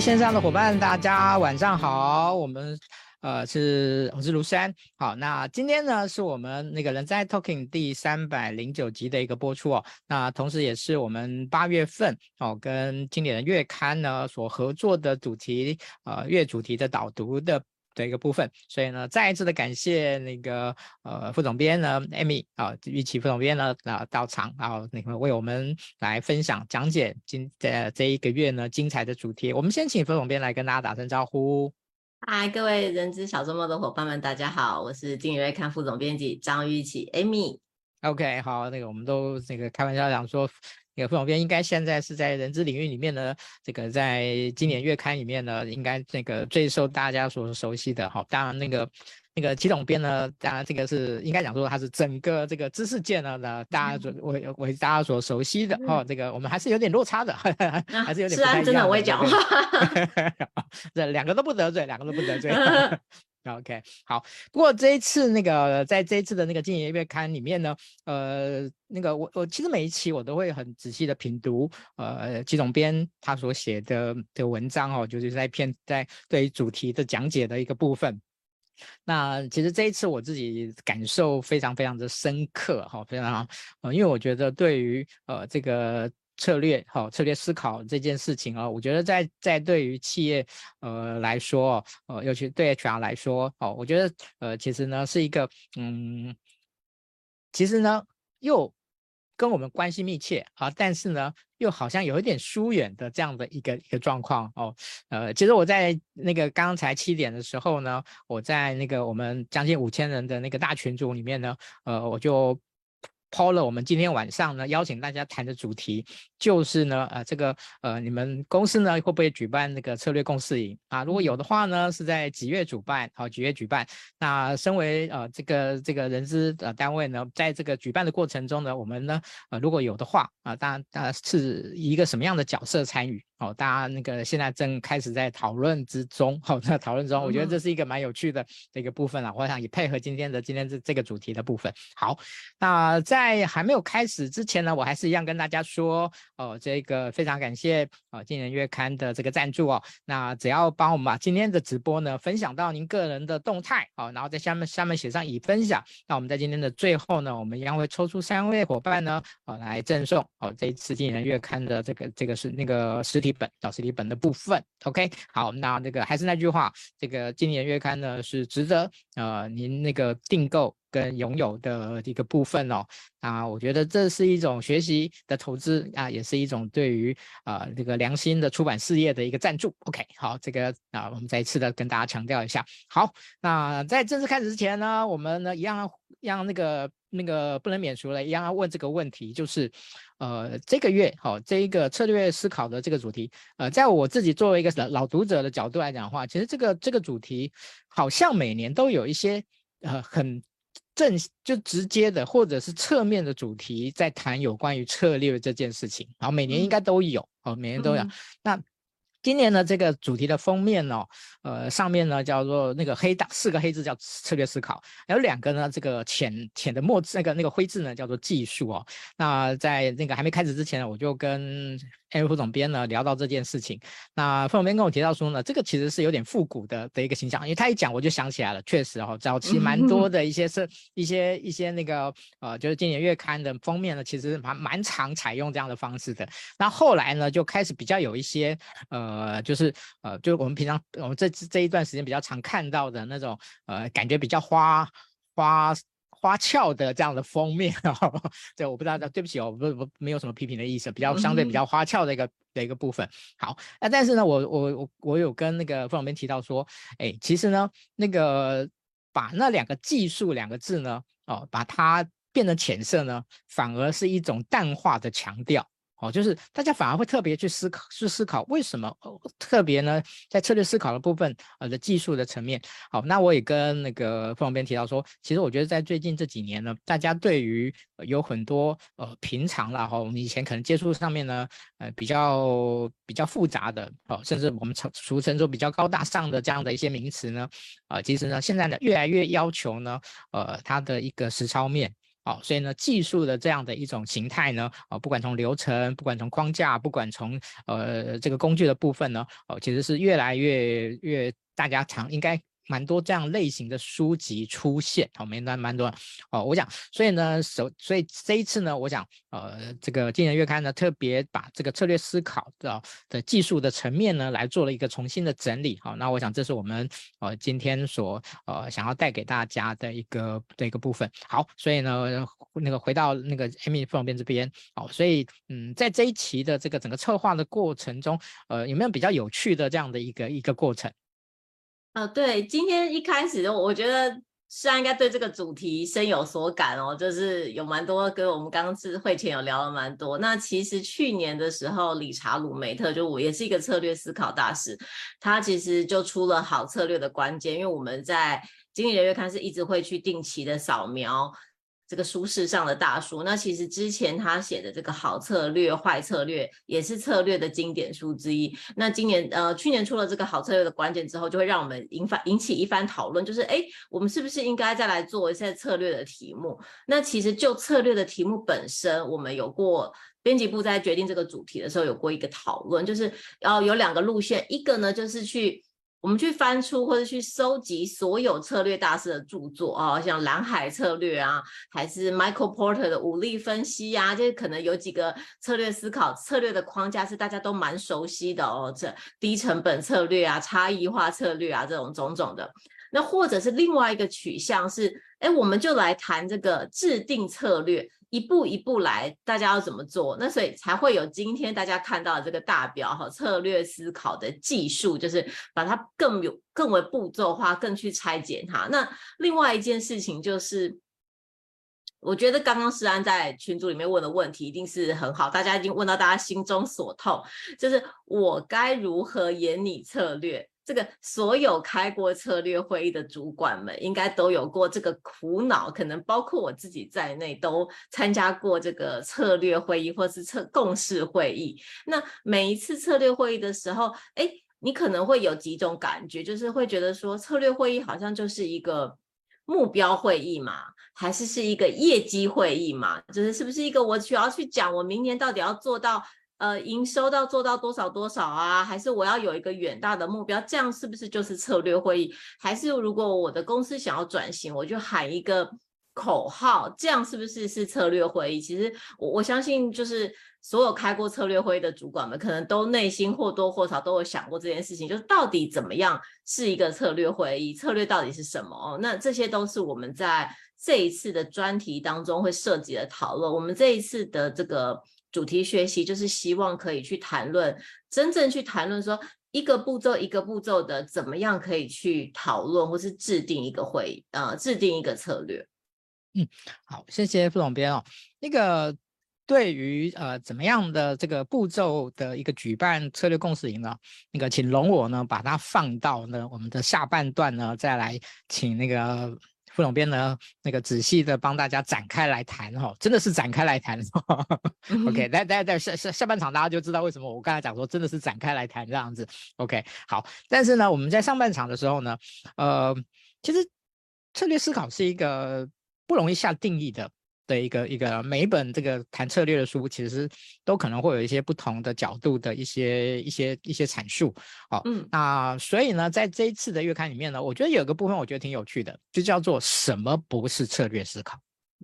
线上的伙伴，大家晚上好。我们呃是我是卢山。好，那今天呢是我们那个人在 Talking 第三百零九集的一个播出哦。那同时也是我们八月份哦跟经典的月刊呢所合作的主题呃月主题的导读的。的一个部分，所以呢，再一次的感谢那个呃副总编呢，Amy 啊，玉琪副总编呢啊到场，然后那个为我们来分享讲解今的这一个月呢精彩的主题。我们先请副总编来跟大家打声招呼。嗨，各位人资小周末的伙伴们，大家好，我是经典月刊副总编辑张玉琪 Amy。OK，好，那个我们都那个开玩笑讲说。那个副总编应该现在是在人资领域里面呢，这个在今年月刊里面呢，应该那个最受大家所熟悉的哈。当然那个那个祁总编呢，当然这个是应该讲说他是整个这个知识界呢，呢大家所为为大家所熟悉的哦。这个我们还是有点落差的，还是有点不太一样的。是啊，真的我也讲话。这两个都不得罪，两个都不得罪。OK，好。不过这一次那个，在这一次的那个经营月刊里面呢，呃，那个我我其实每一期我都会很仔细的品读，呃，季总编他所写的的文章哦，就是在片在对于主题的讲解的一个部分。那其实这一次我自己感受非常非常的深刻哈，非常呃，因为我觉得对于呃这个。策略好，策略思考这件事情啊，我觉得在在对于企业呃来说，呃，尤其对 HR 来说，哦，我觉得呃，其实呢是一个嗯，其实呢又跟我们关系密切啊，但是呢又好像有一点疏远的这样的一个一个状况哦。呃，其实我在那个刚才七点的时候呢，我在那个我们将近五千人的那个大群组里面呢，呃，我就。抛了，我们今天晚上呢，邀请大家谈的主题就是呢，呃，这个呃，你们公司呢会不会举办那个策略共识营啊？如果有的话呢，是在几月主办？好，几月举办？那身为呃这个这个人资呃单位呢，在这个举办的过程中呢，我们呢，呃，如果有的话啊，当然大家是以一个什么样的角色参与？好，大家那个现在正开始在讨论之中，好，在讨论中，我觉得这是一个蛮有趣的这个部分了。我想也配合今天的今天这这个主题的部分。好，那在还没有开始之前呢，我还是一样跟大家说，哦，这个非常感谢啊，今年月刊的这个赞助哦。那只要帮我们把今天的直播呢分享到您个人的动态，哦，然后在下面下面写上已分享，那我们在今天的最后呢，我们一样会抽出三位伙伴呢，哦，来赠送哦这一次经典月刊的这个这个是那个实体。本导师里本的部分，OK，好，那这个还是那句话，这个今年月刊呢是值得呃您那个订购跟拥有的一个部分哦。啊，我觉得这是一种学习的投资啊，也是一种对于啊这个良心的出版事业的一个赞助。OK，好，这个啊我们再一次的跟大家强调一下。好，那在正式开始之前呢，我们呢一样让那个那个不能免俗了，一样要问这个问题，就是。呃，这个月好，这一个策略思考的这个主题，呃，在我自己作为一个老老读者的角度来讲的话，其实这个这个主题好像每年都有一些呃很正就直接的或者是侧面的主题在谈有关于策略这件事情，然后每年应该都有，哦，每年都有，嗯、那。今年呢，这个主题的封面哦，呃，上面呢叫做那个黑大四个黑字叫策略思考，还有两个呢，这个浅浅的墨字，那个那个灰字呢叫做技术哦。那在那个还没开始之前呢，我就跟。艾副总编呢聊到这件事情，那副总编跟我提到说呢，这个其实是有点复古的的一个形象，因为他一讲我就想起来了，确实哦，早期蛮多的一些是一些一些那个呃，就是经典月刊的封面呢，其实蛮蛮常采用这样的方式的。那后来呢，就开始比较有一些呃，就是呃，就是我们平常我们这这一段时间比较常看到的那种呃，感觉比较花花。花俏的这样的封面哦，对，我不知道，对不起哦，不不，没有什么批评的意思，比较相对比较花俏的一个的一个部分。好，那但是呢，我我我我有跟那个副总编提到说，哎，其实呢，那个把那两个技术两个字呢，哦，把它变成浅色呢，反而是一种淡化的强调。哦，就是大家反而会特别去思考，去思考为什么、哦、特别呢？在策略思考的部分，呃的技术的层面。好，那我也跟那个副总编提到说，其实我觉得在最近这几年呢，大家对于、呃、有很多呃平常啦哈，我们以前可能接触上面呢，呃比较比较复杂的哦，甚至我们称俗称说比较高大上的这样的一些名词呢，啊、其实呢现在呢越来越要求呢，呃它的一个实操面。哦，所以呢，技术的这样的一种形态呢，哦，不管从流程，不管从框架，不管从呃这个工具的部分呢，哦，其实是越来越越大家常应该。蛮多这样类型的书籍出现，好，没蛮蛮多哦。我想，所以呢，首所以这一次呢，我想，呃，这个今年月刊呢，特别把这个策略思考的的技术的层面呢，来做了一个重新的整理。好，那我想这是我们呃今天所呃想要带给大家的一个的一个部分。好，所以呢，那个回到那个 Amy 副总编这边，好，所以嗯，在这一期的这个整个策划的过程中，呃，有没有比较有趣的这样的一个一个过程？呃，对，今天一开始我觉得虽然应该对这个主题深有所感哦，就是有蛮多跟我们刚刚是会前有聊了蛮多。那其实去年的时候，理查鲁梅特就我也是一个策略思考大师，他其实就出了好策略的关键，因为我们在经理人月刊是一直会去定期的扫描。这个舒适上的大叔，那其实之前他写的这个好策略、坏策略，也是策略的经典书之一。那今年呃，去年出了这个好策略的关键之后，就会让我们引发引起一番讨论，就是哎，我们是不是应该再来做一下策略的题目？那其实就策略的题目本身，我们有过编辑部在决定这个主题的时候有过一个讨论，就是要有两个路线，一个呢就是去。我们去翻出或者去收集所有策略大师的著作啊，像蓝海策略啊，还是 Michael Porter 的武力分析呀，这可能有几个策略思考策略的框架是大家都蛮熟悉的哦，这低成本策略啊，差异化策略啊，这种种种的。那或者是另外一个取向是，哎，我们就来谈这个制定策略。一步一步来，大家要怎么做？那所以才会有今天大家看到的这个大标哈，策略思考的技术，就是把它更有更为步骤化，更去拆解它。那另外一件事情就是，我觉得刚刚诗安在群组里面问的问题一定是很好，大家已经问到大家心中所痛，就是我该如何演你策略？这个所有开过策略会议的主管们，应该都有过这个苦恼，可能包括我自己在内，都参加过这个策略会议或是策共识会议。那每一次策略会议的时候，哎，你可能会有几种感觉，就是会觉得说，策略会议好像就是一个目标会议嘛，还是是一个业绩会议嘛？就是是不是一个我需要去讲我明年到底要做到？呃，营收到做到多少多少啊？还是我要有一个远大的目标？这样是不是就是策略会议？还是如果我的公司想要转型，我就喊一个口号，这样是不是是策略会议？其实我我相信，就是所有开过策略会议的主管们，可能都内心或多或少都有想过这件事情，就是到底怎么样是一个策略会议？策略到底是什么？哦，那这些都是我们在这一次的专题当中会涉及的讨论。我们这一次的这个。主题学习就是希望可以去谈论，真正去谈论说一个步骤一个步骤的怎么样可以去讨论，或是制定一个会议呃制定一个策略。嗯，好，谢谢副总编哦。那个对于呃怎么样的这个步骤的一个举办策略共识营呢？那个请容我呢把它放到呢我们的下半段呢再来请那个。副总编呢，那个仔细的帮大家展开来谈哈，真的是展开来谈。OK，大家在下下下半场大家就知道为什么我刚才讲说真的是展开来谈这样子。OK，好，但是呢，我们在上半场的时候呢，呃，其实策略思考是一个不容易下定义的。的一个一个每一本这个谈策略的书，其实都可能会有一些不同的角度的一些一些一些阐述。好，嗯，那所以呢，在这一次的月刊里面呢，我觉得有个部分我觉得挺有趣的，就叫做什么不是策略思考，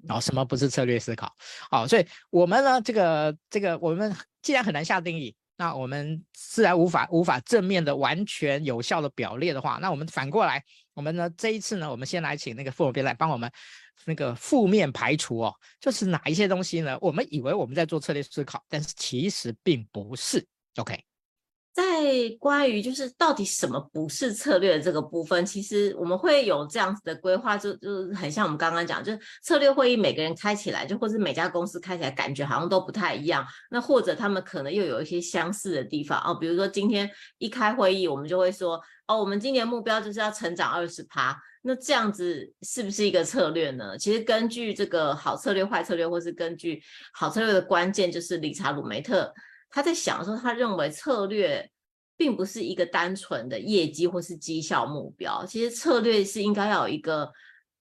然后什么不是策略思考。好，所以我们呢，这个这个我们既然很难下定义，那我们自然无法无法正面的完全有效的表列的话，那我们反过来，我们呢这一次呢，我们先来请那个副总编来帮我们。那个负面排除哦，就是哪一些东西呢？我们以为我们在做策略思考，但是其实并不是。OK，在关于就是到底什么不是策略的这个部分，其实我们会有这样子的规划，就就很像我们刚刚讲，就是策略会议每个人开起来，就或是每家公司开起来感觉好像都不太一样。那或者他们可能又有一些相似的地方哦，比如说今天一开会议，我们就会说哦，我们今年目标就是要成长二十趴。那这样子是不是一个策略呢？其实根据这个好策略、坏策略，或是根据好策略的关键，就是理查鲁梅特他在想说，他认为策略并不是一个单纯的业绩或是绩效目标。其实策略是应该要有一个，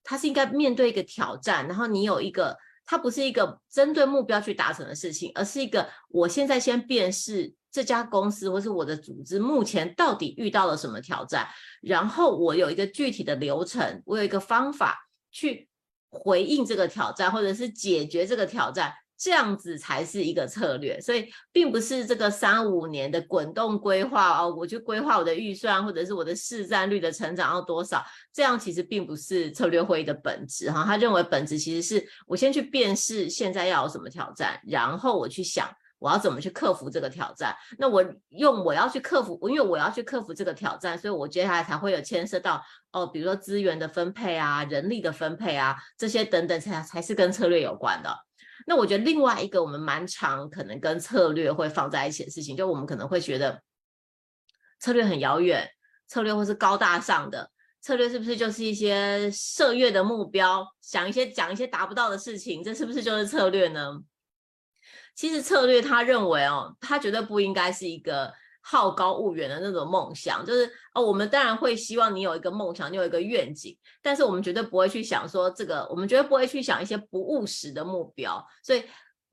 它是应该面对一个挑战，然后你有一个它不是一个针对目标去达成的事情，而是一个我现在先辨识这家公司或是我的组织目前到底遇到了什么挑战，然后我有一个具体的流程，我有一个方法去回应这个挑战，或者是解决这个挑战。这样子才是一个策略，所以并不是这个三五年的滚动规划哦，我去规划我的预算，或者是我的市占率的成长要多少，这样其实并不是策略会议的本质哈。他认为本质其实是我先去辨识现在要有什么挑战，然后我去想我要怎么去克服这个挑战。那我用我要去克服，因为我要去克服这个挑战，所以我接下来才会有牵涉到哦，比如说资源的分配啊、人力的分配啊这些等等，才才是跟策略有关的。那我觉得另外一个我们蛮常可能跟策略会放在一起的事情，就我们可能会觉得策略很遥远，策略或是高大上的策略，是不是就是一些设月的目标，想一些讲一些达不到的事情，这是不是就是策略呢？其实策略他认为哦，他绝对不应该是一个。好高骛远的那种梦想，就是哦，我们当然会希望你有一个梦想，你有一个愿景，但是我们绝对不会去想说这个，我们绝对不会去想一些不务实的目标。所以，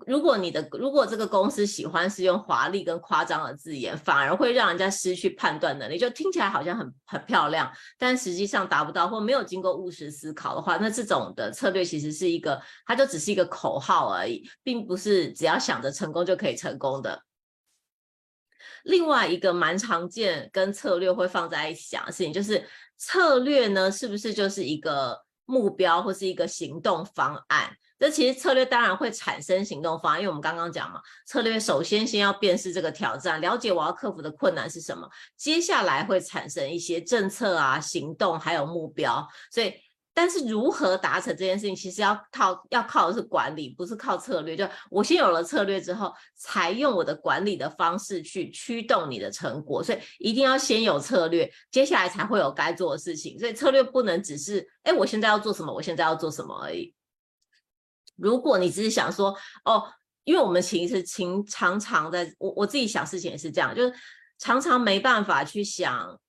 如果你的如果这个公司喜欢是用华丽跟夸张的字眼，反而会让人家失去判断能力，就听起来好像很很漂亮，但实际上达不到或没有经过务实思考的话，那这种的策略其实是一个，它就只是一个口号而已，并不是只要想着成功就可以成功的。另外一个蛮常见跟策略会放在一起讲的事情，就是策略呢，是不是就是一个目标或是一个行动方案？这其实策略当然会产生行动方案，因为我们刚刚讲嘛，策略首先先要辨识这个挑战，了解我要克服的困难是什么，接下来会产生一些政策啊、行动还有目标，所以。但是如何达成这件事情，其实要靠要靠的是管理，不是靠策略。就我先有了策略之后，才用我的管理的方式去驱动你的成果。所以一定要先有策略，接下来才会有该做的事情。所以策略不能只是，哎，我现在要做什么，我现在要做什么而已。如果你只是想说，哦，因为我们其实情常常在，我我自己想事情也是这样，就是常常没办法去想。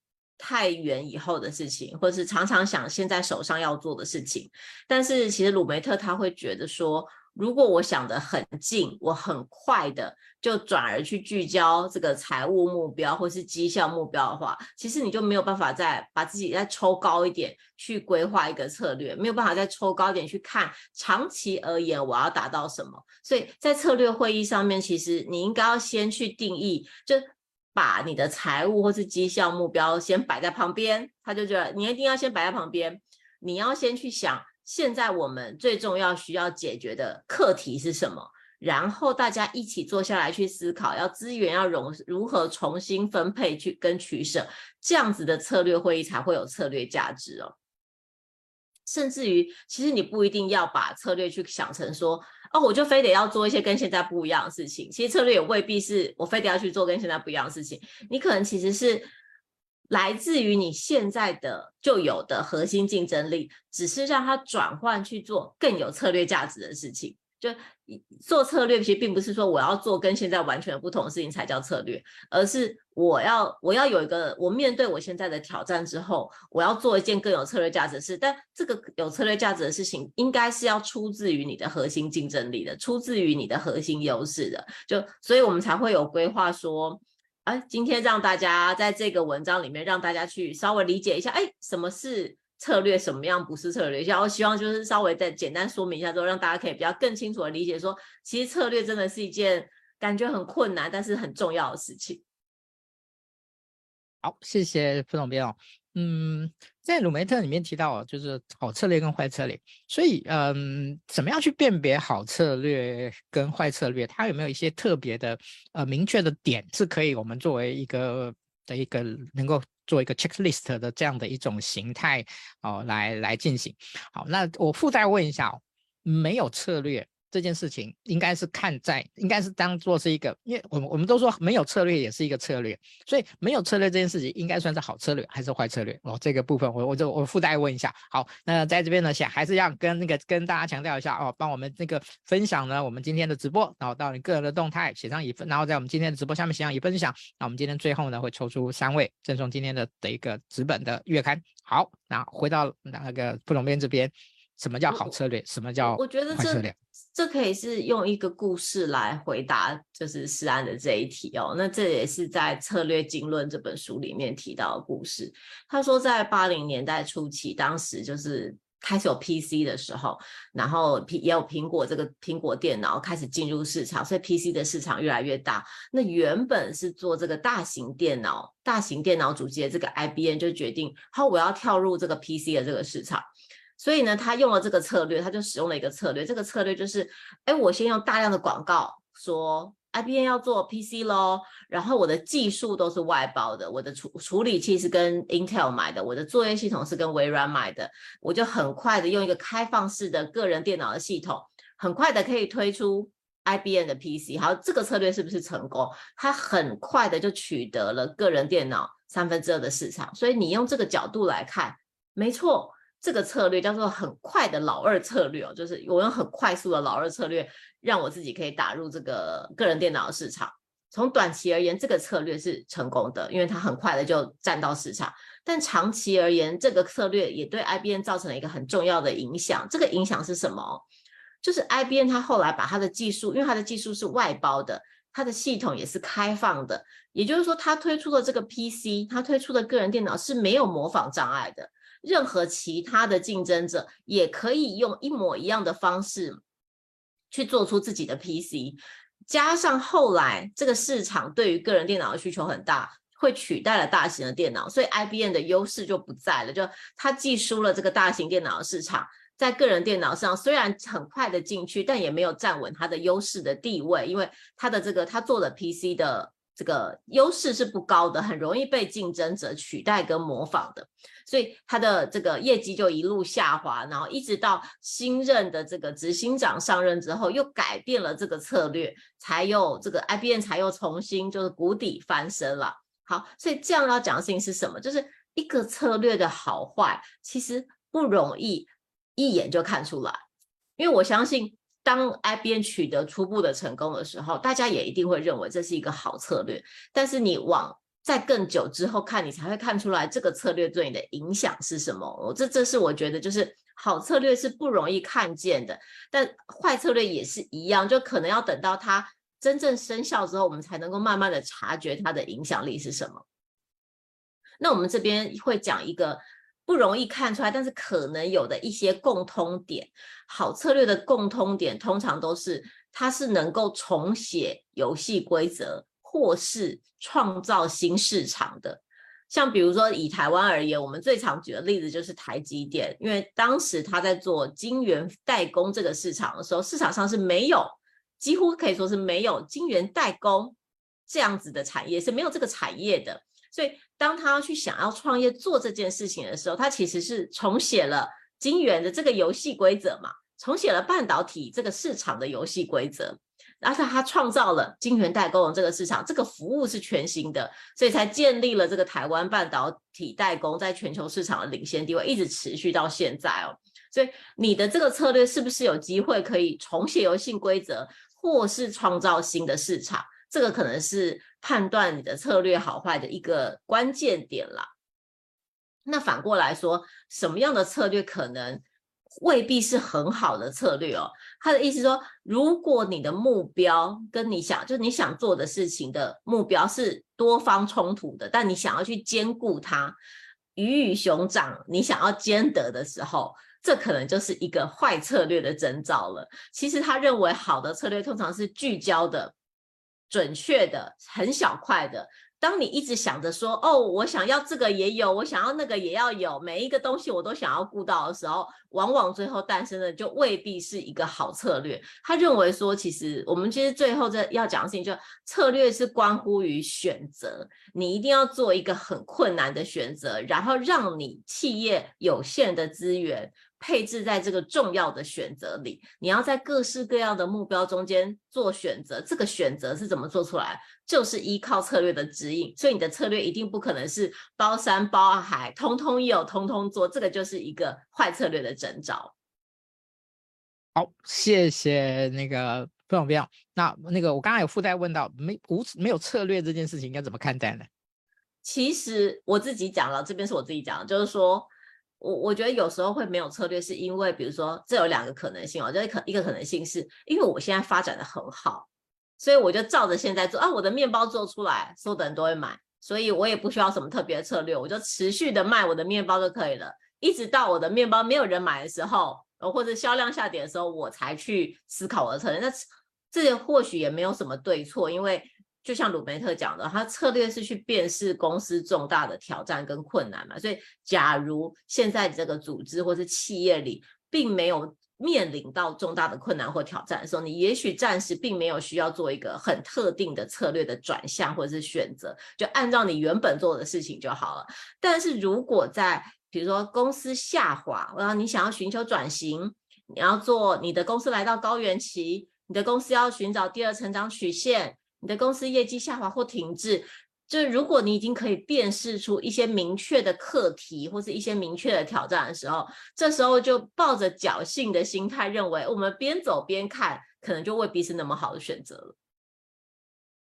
太远以后的事情，或者是常常想现在手上要做的事情，但是其实鲁梅特他会觉得说，如果我想得很近，我很快的就转而去聚焦这个财务目标或是绩效目标的话，其实你就没有办法再把自己再抽高一点去规划一个策略，没有办法再抽高一点去看长期而言我要达到什么。所以在策略会议上面，其实你应该要先去定义，就。把你的财务或是绩效目标先摆在旁边，他就觉得你一定要先摆在旁边。你要先去想，现在我们最重要需要解决的课题是什么，然后大家一起坐下来去思考，要资源要融如何重新分配去跟取舍，这样子的策略会议才会有策略价值哦。甚至于，其实你不一定要把策略去想成说。哦，我就非得要做一些跟现在不一样的事情。其实策略也未必是我非得要去做跟现在不一样的事情。你可能其实是来自于你现在的就有的核心竞争力，只是让它转换去做更有策略价值的事情。就做策略，其实并不是说我要做跟现在完全不同的事情才叫策略，而是我要我要有一个我面对我现在的挑战之后，我要做一件更有策略价值的事。但这个有策略价值的事情，应该是要出自于你的核心竞争力的，出自于你的核心优势的。就所以我们才会有规划说，哎，今天让大家在这个文章里面让大家去稍微理解一下，哎，什么是？策略什么样不是策略？然后希望就是稍微再简单说明一下之后，让大家可以比较更清楚的理解说，其实策略真的是一件感觉很困难，但是很重要的事情。好，谢谢副总编哦。嗯，在鲁梅特里面提到，就是好策略跟坏策略。所以，嗯，怎么样去辨别好策略跟坏策略？它有没有一些特别的呃明确的点，是可以我们作为一个的一个能够。做一个 checklist 的这样的一种形态哦，来来进行。好，那我附带问一下哦，没有策略。这件事情应该是看在，应该是当做是一个，因为我们我们都说没有策略也是一个策略，所以没有策略这件事情应该算是好策略还是坏策略？哦，这个部分我我就我附带问一下。好，那在这边呢，想还是要跟那个跟大家强调一下哦，帮我们那个分享呢，我们今天的直播，然后到你个人的动态写上一份，然后在我们今天的直播下面写上一分享。那我们今天最后呢会抽出三位赠送今天的的一个纸本的月刊。好，那回到那个副总编这边。什么叫好策略？什么叫我觉得这这可以是用一个故事来回答，就是诗安的这一题哦。那这也是在《策略经论》这本书里面提到的故事。他说，在八零年代初期，当时就是。开始有 PC 的时候，然后也有苹果这个苹果电脑开始进入市场，所以 PC 的市场越来越大。那原本是做这个大型电脑、大型电脑主机的这个 IBM 就决定，好，我要跳入这个 PC 的这个市场。所以呢，他用了这个策略，他就使用了一个策略。这个策略就是，哎，我先用大量的广告说。IBM 要做 PC 咯，然后我的技术都是外包的，我的处处理器是跟 Intel 买的，我的作业系统是跟微软买的，我就很快的用一个开放式的个人电脑的系统，很快的可以推出 IBM 的 PC。好，这个策略是不是成功？它很快的就取得了个人电脑三分之二的市场。所以你用这个角度来看，没错。这个策略叫做很快的老二策略哦，就是我用很快速的老二策略，让我自己可以打入这个个人电脑的市场。从短期而言，这个策略是成功的，因为它很快的就占到市场。但长期而言，这个策略也对 IBM 造成了一个很重要的影响。这个影响是什么？就是 IBM 它后来把它的技术，因为它的技术是外包的，它的系统也是开放的，也就是说，它推出的这个 PC，它推出的个人电脑是没有模仿障碍的。任何其他的竞争者也可以用一模一样的方式去做出自己的 PC，加上后来这个市场对于个人电脑的需求很大，会取代了大型的电脑，所以 IBM 的优势就不在了，就它既输了这个大型电脑的市场，在个人电脑上虽然很快的进去，但也没有站稳它的优势的地位，因为它的这个它做的 PC 的。这个优势是不高的，很容易被竞争者取代跟模仿的，所以他的这个业绩就一路下滑，然后一直到新任的这个执行长上任之后，又改变了这个策略，才又这个 IBM 才又重新就是谷底翻身了。好，所以这样要讲的事情是什么？就是一个策略的好坏，其实不容易一眼就看出来，因为我相信。当 IBM 取得初步的成功的时候，大家也一定会认为这是一个好策略。但是你往在更久之后看，你才会看出来这个策略对你的影响是什么。这这是我觉得就是好策略是不容易看见的，但坏策略也是一样，就可能要等到它真正生效之后，我们才能够慢慢的察觉它的影响力是什么。那我们这边会讲一个。不容易看出来，但是可能有的一些共通点，好策略的共通点通常都是它是能够重写游戏规则，或是创造新市场的。像比如说以台湾而言，我们最常举的例子就是台积电，因为当时他在做晶圆代工这个市场的时候，市场上是没有，几乎可以说是没有晶圆代工这样子的产业，是没有这个产业的。所以，当他去想要创业做这件事情的时候，他其实是重写了晶圆的这个游戏规则嘛，重写了半导体这个市场的游戏规则，而且他创造了晶圆代工的这个市场，这个服务是全新的，所以才建立了这个台湾半导体代工在全球市场的领先地位，一直持续到现在哦。所以，你的这个策略是不是有机会可以重写游戏规则，或是创造新的市场？这个可能是判断你的策略好坏的一个关键点啦。那反过来说，什么样的策略可能未必是很好的策略哦？他的意思说，如果你的目标跟你想，就是你想做的事情的目标是多方冲突的，但你想要去兼顾它，鱼与熊掌，你想要兼得的时候，这可能就是一个坏策略的征兆了。其实他认为好的策略通常是聚焦的。准确的，很小块的。当你一直想着说，哦，我想要这个也有，我想要那个也要有，每一个东西我都想要顾到的时候，往往最后诞生的就未必是一个好策略。他认为说，其实我们其实最后这要讲的事情，就策略是关乎于选择，你一定要做一个很困难的选择，然后让你企业有限的资源。配置在这个重要的选择里，你要在各式各样的目标中间做选择。这个选择是怎么做出来？就是依靠策略的指引。所以你的策略一定不可能是包山包海，通通有，通通做。这个就是一个坏策略的征兆。好，谢谢那个非常非常。那那个我刚刚有附带问到，没无没有策略这件事情应该怎么看待呢？其实我自己讲了，这边是我自己讲的，就是说。我我觉得有时候会没有策略，是因为比如说这有两个可能性哦，就是可一个可能性是因为我现在发展的很好，所以我就照着现在做啊，我的面包做出来，所有的人都会买，所以我也不需要什么特别的策略，我就持续的卖我的面包就可以了，一直到我的面包没有人买的时候，或者销量下跌的时候，我才去思考我的策略。那这或许也没有什么对错，因为。就像鲁梅特讲的，他策略是去辨识公司重大的挑战跟困难嘛。所以，假如现在这个组织或是企业里并没有面临到重大的困难或挑战的时候，你也许暂时并没有需要做一个很特定的策略的转向或者是选择，就按照你原本做的事情就好了。但是如果在比如说公司下滑，然后你想要寻求转型，你要做你的公司来到高原期，你的公司要寻找第二成长曲线。你的公司业绩下滑或停滞，就是如果你已经可以辨识出一些明确的课题或是一些明确的挑战的时候，这时候就抱着侥幸的心态，认为我们边走边看，可能就未必是那么好的选择了。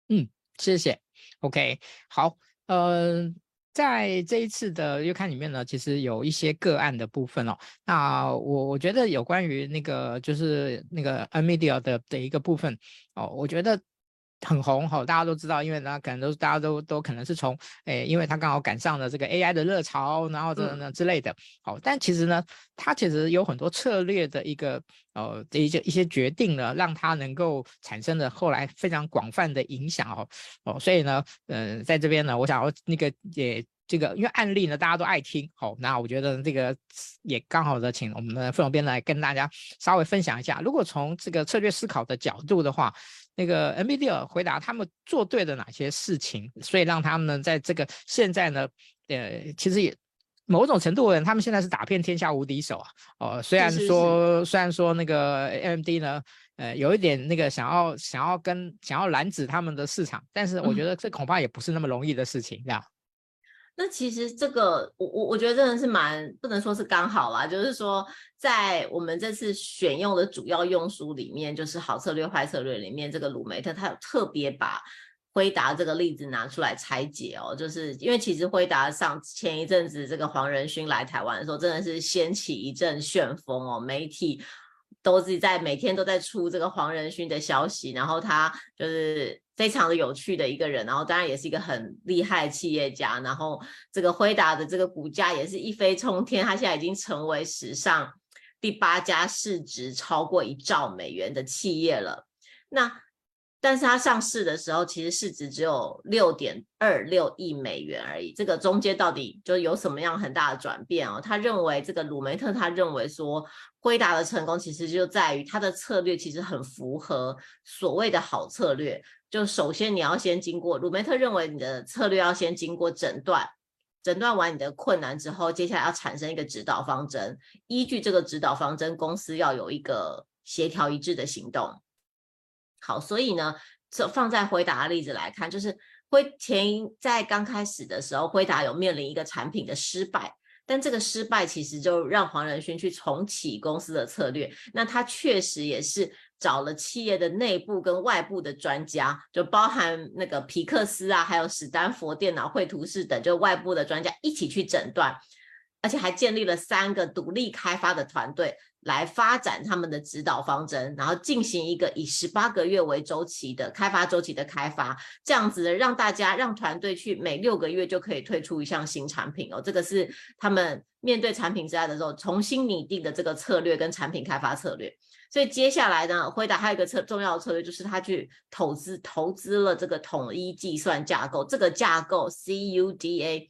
嗯，谢谢。OK，好，呃，在这一次的月刊里面呢，其实有一些个案的部分哦。那我我觉得有关于那个就是那个 NVIDIA 的的一个部分哦，我觉得。很红哈，大家都知道，因为呢，可能都大家都都可能是从，诶，因为他刚好赶上了这个 AI 的热潮，然后这呢之类的，好，但其实呢，他其实有很多策略的一个，呃，的一些一些决定呢，让他能够产生的后来非常广泛的影响哦，哦，所以呢，嗯、呃，在这边呢，我想要那个也这个，因为案例呢，大家都爱听，好，那我觉得这个也刚好的，请我们的副总编来跟大家稍微分享一下，如果从这个策略思考的角度的话。那个 NVIDIA 回答他们做对了哪些事情，所以让他们呢在这个现在呢，呃，其实也某种程度的人，他们现在是打遍天下无敌手啊。哦，虽然说是是是虽然说那个 AMD 呢，呃，有一点那个想要想要跟想要拦止他们的市场，但是我觉得这恐怕也不是那么容易的事情，这样。嗯那其实这个，我我我觉得真的是蛮不能说是刚好啦，就是说在我们这次选用的主要用书里面，就是好策略坏策略里面，这个鲁梅特他有特别把辉达这个例子拿出来拆解哦，就是因为其实辉达上前一阵子这个黄仁勋来台湾的时候，真的是掀起一阵旋风哦，媒体都是在每天都在出这个黄仁勋的消息，然后他就是。非常的有趣的一个人，然后当然也是一个很厉害的企业家，然后这个辉达的这个股价也是一飞冲天，他现在已经成为史上第八家市值超过一兆美元的企业了。那但是他上市的时候，其实市值只有六点二六亿美元而已，这个中间到底就有什么样很大的转变哦？他认为这个鲁梅特他认为说，辉达的成功其实就在于他的策略其实很符合所谓的好策略。就首先你要先经过，鲁梅特认为你的策略要先经过诊断，诊断完你的困难之后，接下来要产生一个指导方针，依据这个指导方针，公司要有一个协调一致的行动。好，所以呢，这放在辉达的例子来看，就是辉前在刚开始的时候，辉达有面临一个产品的失败，但这个失败其实就让黄仁勋去重启公司的策略，那他确实也是。找了企业的内部跟外部的专家，就包含那个皮克斯啊，还有史丹佛电脑绘图室等，就外部的专家一起去诊断，而且还建立了三个独立开发的团队来发展他们的指导方针，然后进行一个以十八个月为周期的开发周期的开发，这样子让大家让团队去每六个月就可以推出一项新产品哦，这个是他们面对产品之外的时候重新拟定的这个策略跟产品开发策略。所以接下来呢，辉达还有一个策重要的策略，就是他去投资投资了这个统一计算架构，这个架构 CUDA，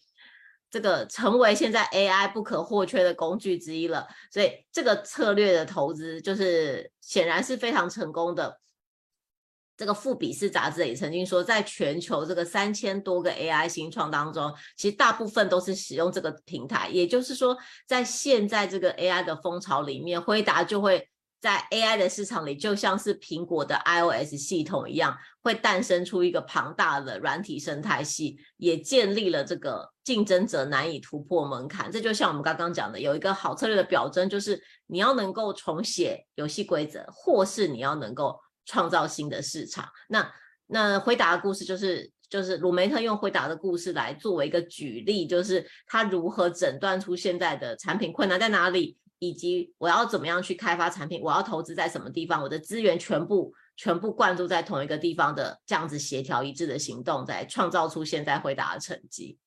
这个成为现在 AI 不可或缺的工具之一了。所以这个策略的投资，就是显然是非常成功的。这个富比士杂志也曾经说，在全球这个三千多个 AI 新创当中，其实大部分都是使用这个平台。也就是说，在现在这个 AI 的风潮里面，辉达就会。在 AI 的市场里，就像是苹果的 iOS 系统一样，会诞生出一个庞大的软体生态系，也建立了这个竞争者难以突破门槛。这就像我们刚刚讲的，有一个好策略的表征，就是你要能够重写游戏规则，或是你要能够创造新的市场。那那回答的故事就是就是鲁梅特用回答的故事来作为一个举例，就是他如何诊断出现在的产品困难在哪里，以及我要怎么样去开发产品，我要投资在什么地方，我的资源全部全部灌注在同一个地方的这样子协调一致的行动，在创造出现在回答的成绩。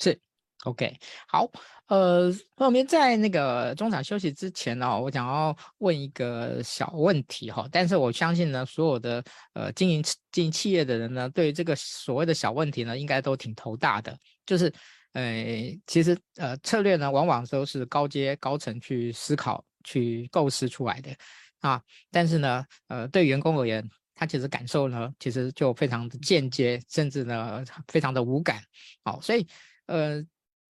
是。OK，好，呃，那我们在那个中场休息之前呢、我想要问一个小问题哈，但是我相信呢，所有的呃经营经营企业的人呢，对于这个所谓的小问题呢，应该都挺头大的，就是呃，其实呃策略呢，往往都是高阶高层去思考去构思出来的啊，但是呢，呃，对员工而言，他其实感受呢，其实就非常的间接，甚至呢，非常的无感，好，所以呃。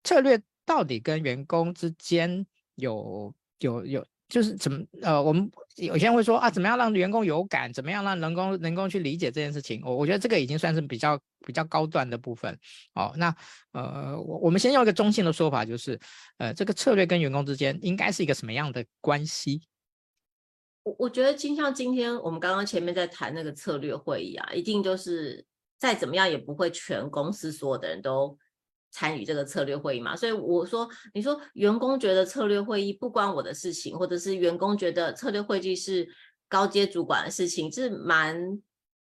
策略到底跟员工之间有有有，就是怎么呃，我们有些人会说啊，怎么样让员工有感，怎么样让员工能够去理解这件事情？我我觉得这个已经算是比较比较高端的部分。哦，那呃，我我们先用一个中性的说法，就是呃，这个策略跟员工之间应该是一个什么样的关系？我我觉得，就像今天我们刚刚前面在谈那个策略会议啊，一定就是再怎么样也不会全公司所有的人都。参与这个策略会议嘛，所以我说，你说员工觉得策略会议不关我的事情，或者是员工觉得策略会议是高阶主管的事情，是蛮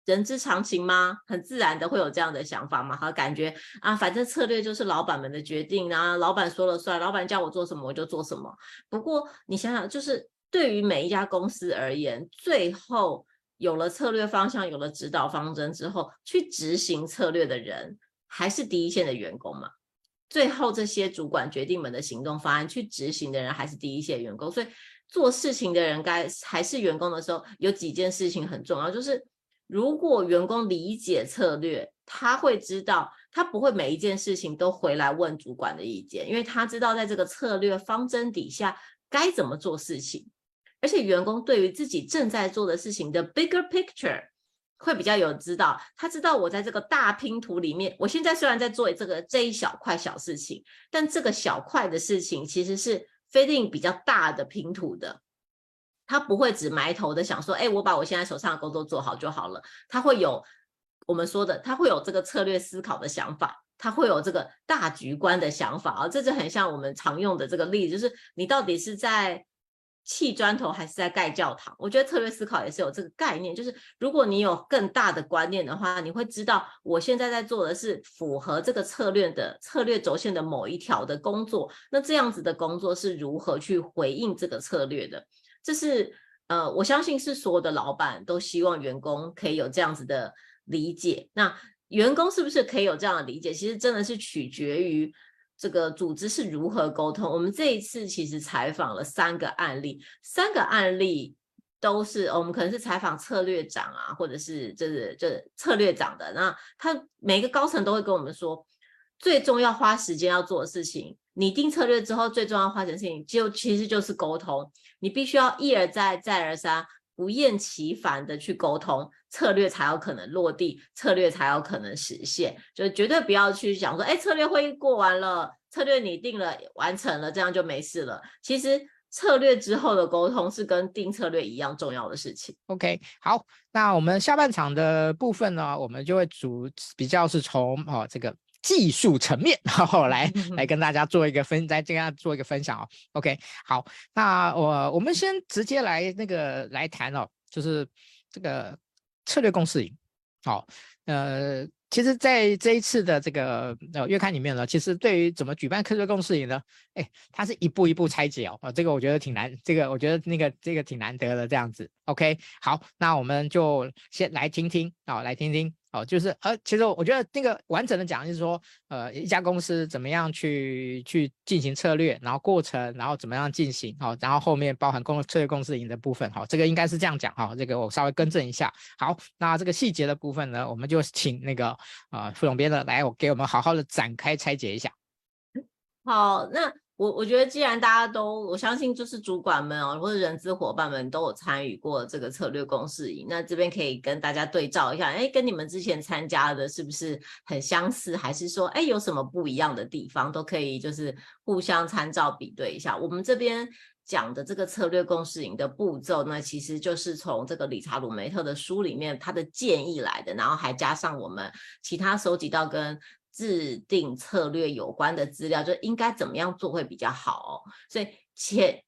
人之常情吗？很自然的会有这样的想法吗？好，感觉啊，反正策略就是老板们的决定，然后老板说了算，老板叫我做什么我就做什么。不过你想想，就是对于每一家公司而言，最后有了策略方向，有了指导方针之后，去执行策略的人。还是第一线的员工嘛，最后这些主管决定们的行动方案去执行的人还是第一线员工，所以做事情的人该还是员工的时候，有几件事情很重要，就是如果员工理解策略，他会知道他不会每一件事情都回来问主管的意见，因为他知道在这个策略方针底下该怎么做事情，而且员工对于自己正在做的事情的 bigger picture。会比较有知道，他知道我在这个大拼图里面，我现在虽然在做这个这一小块小事情，但这个小块的事情其实是 fit in 比较大的拼图的。他不会只埋头的想说，哎，我把我现在手上的工作做好就好了。他会有我们说的，他会有这个策略思考的想法，他会有这个大局观的想法啊。这就很像我们常用的这个例子，就是你到底是在。砌砖头还是在盖教堂？我觉得策略思考也是有这个概念，就是如果你有更大的观念的话，你会知道我现在在做的是符合这个策略的策略轴线的某一条的工作。那这样子的工作是如何去回应这个策略的？这是呃，我相信是所有的老板都希望员工可以有这样子的理解。那员工是不是可以有这样的理解？其实真的是取决于。这个组织是如何沟通？我们这一次其实采访了三个案例，三个案例都是我们可能是采访策略长啊，或者是就是就是策略长的。那他每个高层都会跟我们说，最重要花时间要做的事情，拟定策略之后最重要花钱的事情就其实就是沟通，你必须要一而再再而三。不厌其烦的去沟通，策略才有可能落地，策略才有可能实现。就绝对不要去想说，哎，策略会议过完了，策略拟定了，完成了，这样就没事了。其实策略之后的沟通是跟定策略一样重要的事情。OK，好，那我们下半场的部分呢，我们就会主比较是从哦这个。技术层面，然后来来跟大家做一个分，再跟大家做一个分享哦。OK，好，那我我们先直接来那个来谈哦，就是这个策略共识营。好，呃，其实在这一次的这个呃月刊里面呢，其实对于怎么举办策略共识营呢，哎，它是一步一步拆解哦。啊，这个我觉得挺难，这个我觉得那个这个挺难得的这样子。OK，好，那我们就先来听听啊，来听听。哦，就是呃，其实我觉得那个完整的讲就是说，呃，一家公司怎么样去去进行策略，然后过程，然后怎么样进行，好，然后后面包含公策略公司营的部分，好，这个应该是这样讲，哈，这个我稍微更正一下。好，那这个细节的部分呢，我们就请那个啊、呃、副总编的来，我给我们好好的展开拆解一下。好，那。我我觉得，既然大家都，我相信就是主管们哦，或者人资伙伴们都有参与过这个策略共识营，那这边可以跟大家对照一下，哎，跟你们之前参加的是不是很相似，还是说，哎，有什么不一样的地方，都可以就是互相参照比对一下。我们这边讲的这个策略共识营的步骤呢，其实就是从这个理查·鲁梅特的书里面他的建议来的，然后还加上我们其他收集到跟制定策略有关的资料，就应该怎么样做会比较好哦。所以且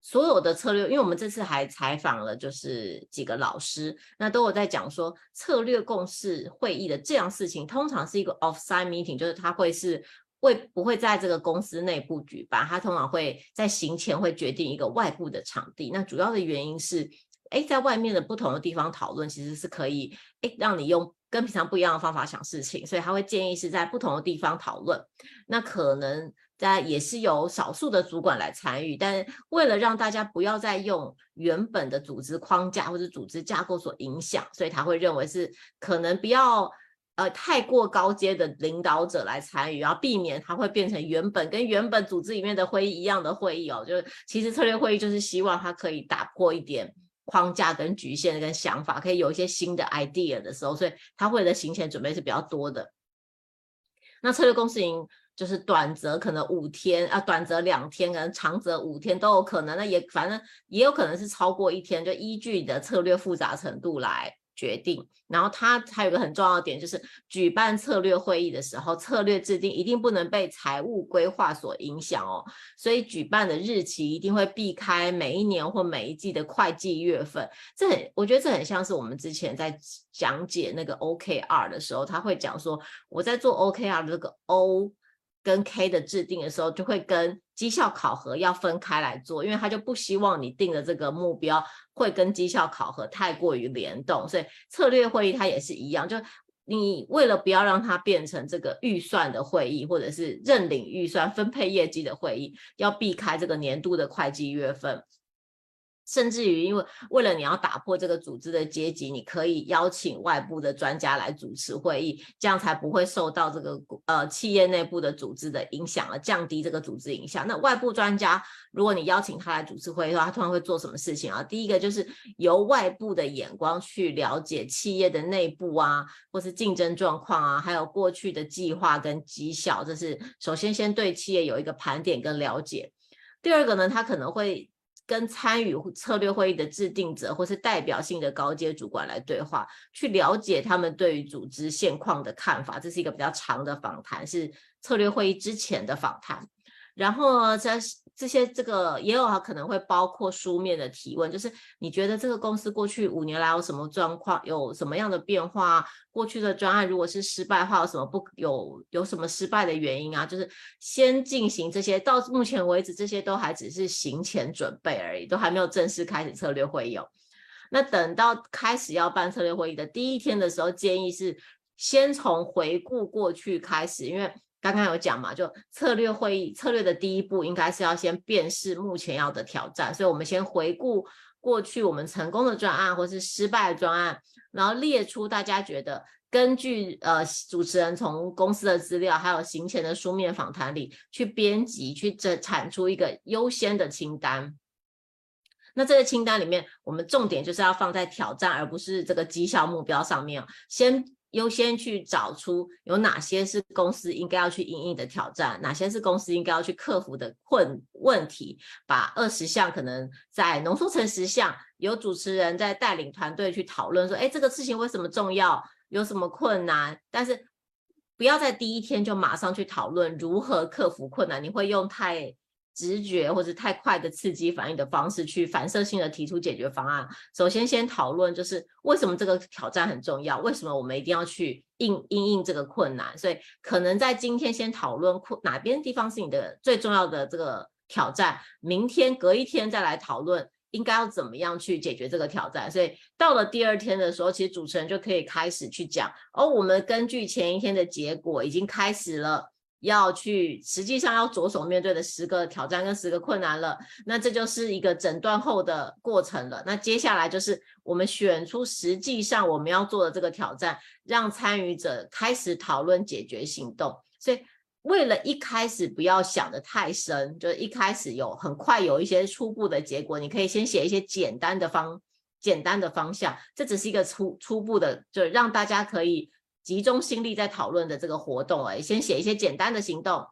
所有的策略，因为我们这次还采访了就是几个老师，那都有在讲说策略共识会议的这样事情，通常是一个 offsite meeting，就是它会是。会不会在这个公司内部举办？他通常会在行前会决定一个外部的场地。那主要的原因是，哎，在外面的不同的地方讨论，其实是可以，哎，让你用跟平常不一样的方法想事情。所以他会建议是在不同的地方讨论。那可能在也是有少数的主管来参与，但为了让大家不要再用原本的组织框架或者组织架构所影响，所以他会认为是可能不要。呃，太过高阶的领导者来参与，然后避免它会变成原本跟原本组织里面的会议一样的会议哦。就是其实策略会议就是希望它可以打破一点框架跟局限跟想法，可以有一些新的 idea 的时候，所以他会的行前准备是比较多的。那策略公司营就是短则可能五天啊，短则两天，可能长则五天都有可能。那也反正也有可能是超过一天，就依据你的策略复杂程度来。决定，然后它还有一个很重要的点，就是举办策略会议的时候，策略制定一定不能被财务规划所影响哦。所以举办的日期一定会避开每一年或每一季的会计月份。这很，我觉得这很像是我们之前在讲解那个 OKR 的时候，他会讲说，我在做 OKR 的这个 O。跟 K 的制定的时候，就会跟绩效考核要分开来做，因为他就不希望你定的这个目标会跟绩效考核太过于联动，所以策略会议它也是一样，就你为了不要让它变成这个预算的会议，或者是认领预算、分配业绩的会议，要避开这个年度的会计月份。甚至于，因为为了你要打破这个组织的阶级，你可以邀请外部的专家来主持会议，这样才不会受到这个呃企业内部的组织的影响，而降低这个组织影响。那外部专家，如果你邀请他来主持会议的话，他通常会做什么事情啊？第一个就是由外部的眼光去了解企业的内部啊，或是竞争状况啊，还有过去的计划跟绩效，这是首先先对企业有一个盘点跟了解。第二个呢，他可能会。跟参与策略会议的制定者或是代表性的高阶主管来对话，去了解他们对于组织现况的看法。这是一个比较长的访谈，是策略会议之前的访谈。然后呢，在这些这个也有可能会包括书面的提问，就是你觉得这个公司过去五年来有什么状况，有什么样的变化？过去的专案如果是失败的话，有什么不有有什么失败的原因啊？就是先进行这些，到目前为止这些都还只是行前准备而已，都还没有正式开始策略会议哦。那等到开始要办策略会议的第一天的时候，建议是先从回顾过去开始，因为。刚刚有讲嘛，就策略会议策略的第一步应该是要先辨识目前要的挑战，所以我们先回顾过去我们成功的专案或是失败的专案，然后列出大家觉得根据呃主持人从公司的资料还有行前的书面访谈里去编辑去整产出一个优先的清单。那这个清单里面，我们重点就是要放在挑战，而不是这个绩效目标上面，先。优先去找出有哪些是公司应该要去因应的挑战，哪些是公司应该要去克服的困问题，把二十项可能再浓缩成十项，由主持人在带领团队去讨论说，哎，这个事情为什么重要，有什么困难，但是不要在第一天就马上去讨论如何克服困难，你会用太。直觉或者太快的刺激反应的方式去反射性的提出解决方案。首先，先讨论就是为什么这个挑战很重要，为什么我们一定要去应应应这个困难。所以，可能在今天先讨论困哪边地方是你的最重要的这个挑战，明天隔一天再来讨论应该要怎么样去解决这个挑战。所以，到了第二天的时候，其实主持人就可以开始去讲，哦，我们根据前一天的结果已经开始了。要去，实际上要着手面对的十个挑战跟十个困难了，那这就是一个诊断后的过程了。那接下来就是我们选出实际上我们要做的这个挑战，让参与者开始讨论解决行动。所以为了一开始不要想得太深，就是一开始有很快有一些初步的结果，你可以先写一些简单的方简单的方向，这只是一个初初步的，就让大家可以。集中心力在讨论的这个活动，哎，先写一些简单的行动。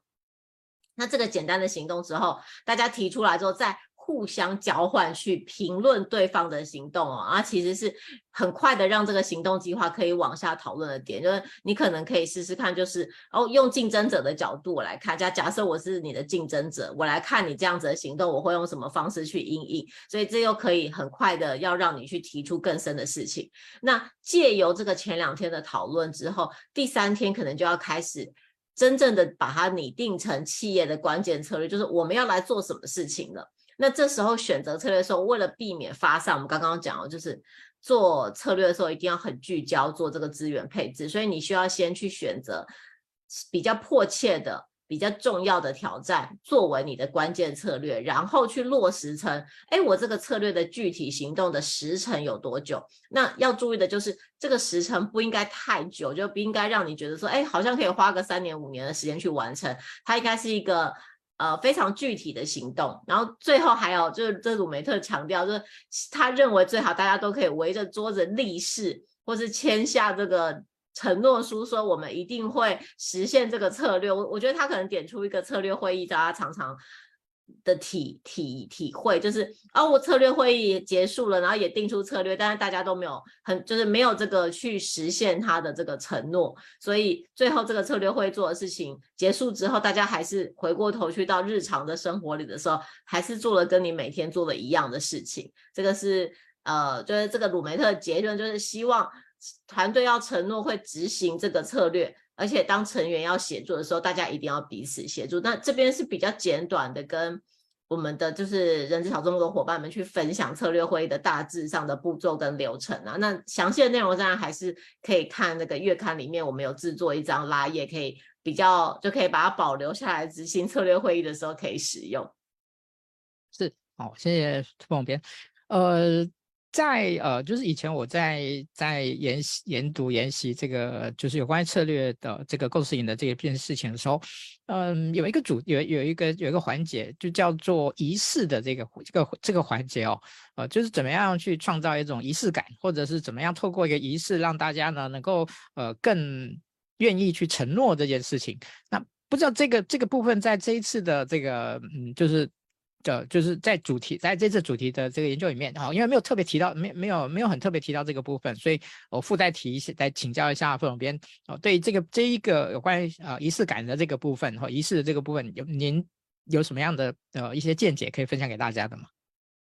那这个简单的行动之后，大家提出来之后，再互相交换去评论对方的行动哦，啊，其实是很快的让这个行动计划可以往下讨论的点，就是你可能可以试试看，就是哦，用竞争者的角度来看，假假设我是你的竞争者，我来看你这样子的行动，我会用什么方式去应应，所以这又可以很快的要让你去提出更深的事情。那借由这个前两天的讨论之后，第三天可能就要开始。真正的把它拟定成企业的关键策略，就是我们要来做什么事情了。那这时候选择策略的时候，为了避免发散，我们刚刚讲了，就是做策略的时候一定要很聚焦做这个资源配置，所以你需要先去选择比较迫切的。比较重要的挑战作为你的关键策略，然后去落实成，哎，我这个策略的具体行动的时程有多久？那要注意的就是这个时程不应该太久，就不应该让你觉得说，哎，好像可以花个三年五年的时间去完成。它应该是一个呃非常具体的行动。然后最后还有就是，这鲁梅特强调，就是他认为最好大家都可以围着桌子立誓，或是签下这个。承诺书说我们一定会实现这个策略，我我觉得他可能点出一个策略会议，大家常常的体体体会就是啊、哦，我策略会议结束了，然后也定出策略，但是大家都没有很就是没有这个去实现他的这个承诺，所以最后这个策略会做的事情结束之后，大家还是回过头去到日常的生活里的时候，还是做了跟你每天做的一样的事情。这个是呃，就是这个鲁梅特的结论，就是希望。团队要承诺会执行这个策略，而且当成员要协助的时候，大家一定要彼此协助。那这边是比较简短的，跟我们的就是人资小众的伙伴们去分享策略会议的大致上的步骤跟流程啊。那详细的内容当然还是可以看那个月刊里面，我们有制作一张拉页，可以比较就可以把它保留下来，执行策略会议的时候可以使用。是，好，谢谢副总编，呃。在呃，就是以前我在在研习、研读、研习这个，就是有关于策略的这个构思营的这一件事情的时候，嗯，有一个主有有一个有一个环节，就叫做仪式的这个这个这个环节哦，呃，就是怎么样去创造一种仪式感，或者是怎么样透过一个仪式让大家呢能够呃更愿意去承诺这件事情。那不知道这个这个部分在这一次的这个嗯，就是。的就是在主题，在这次主题的这个研究里面，哈，因为没有特别提到，没没有没有很特别提到这个部分，所以我附带提一下，来请教一下副总编，哦，对这个这一个有关于啊仪式感的这个部分和仪式的这个部分，有您有什么样的呃一些见解可以分享给大家的吗？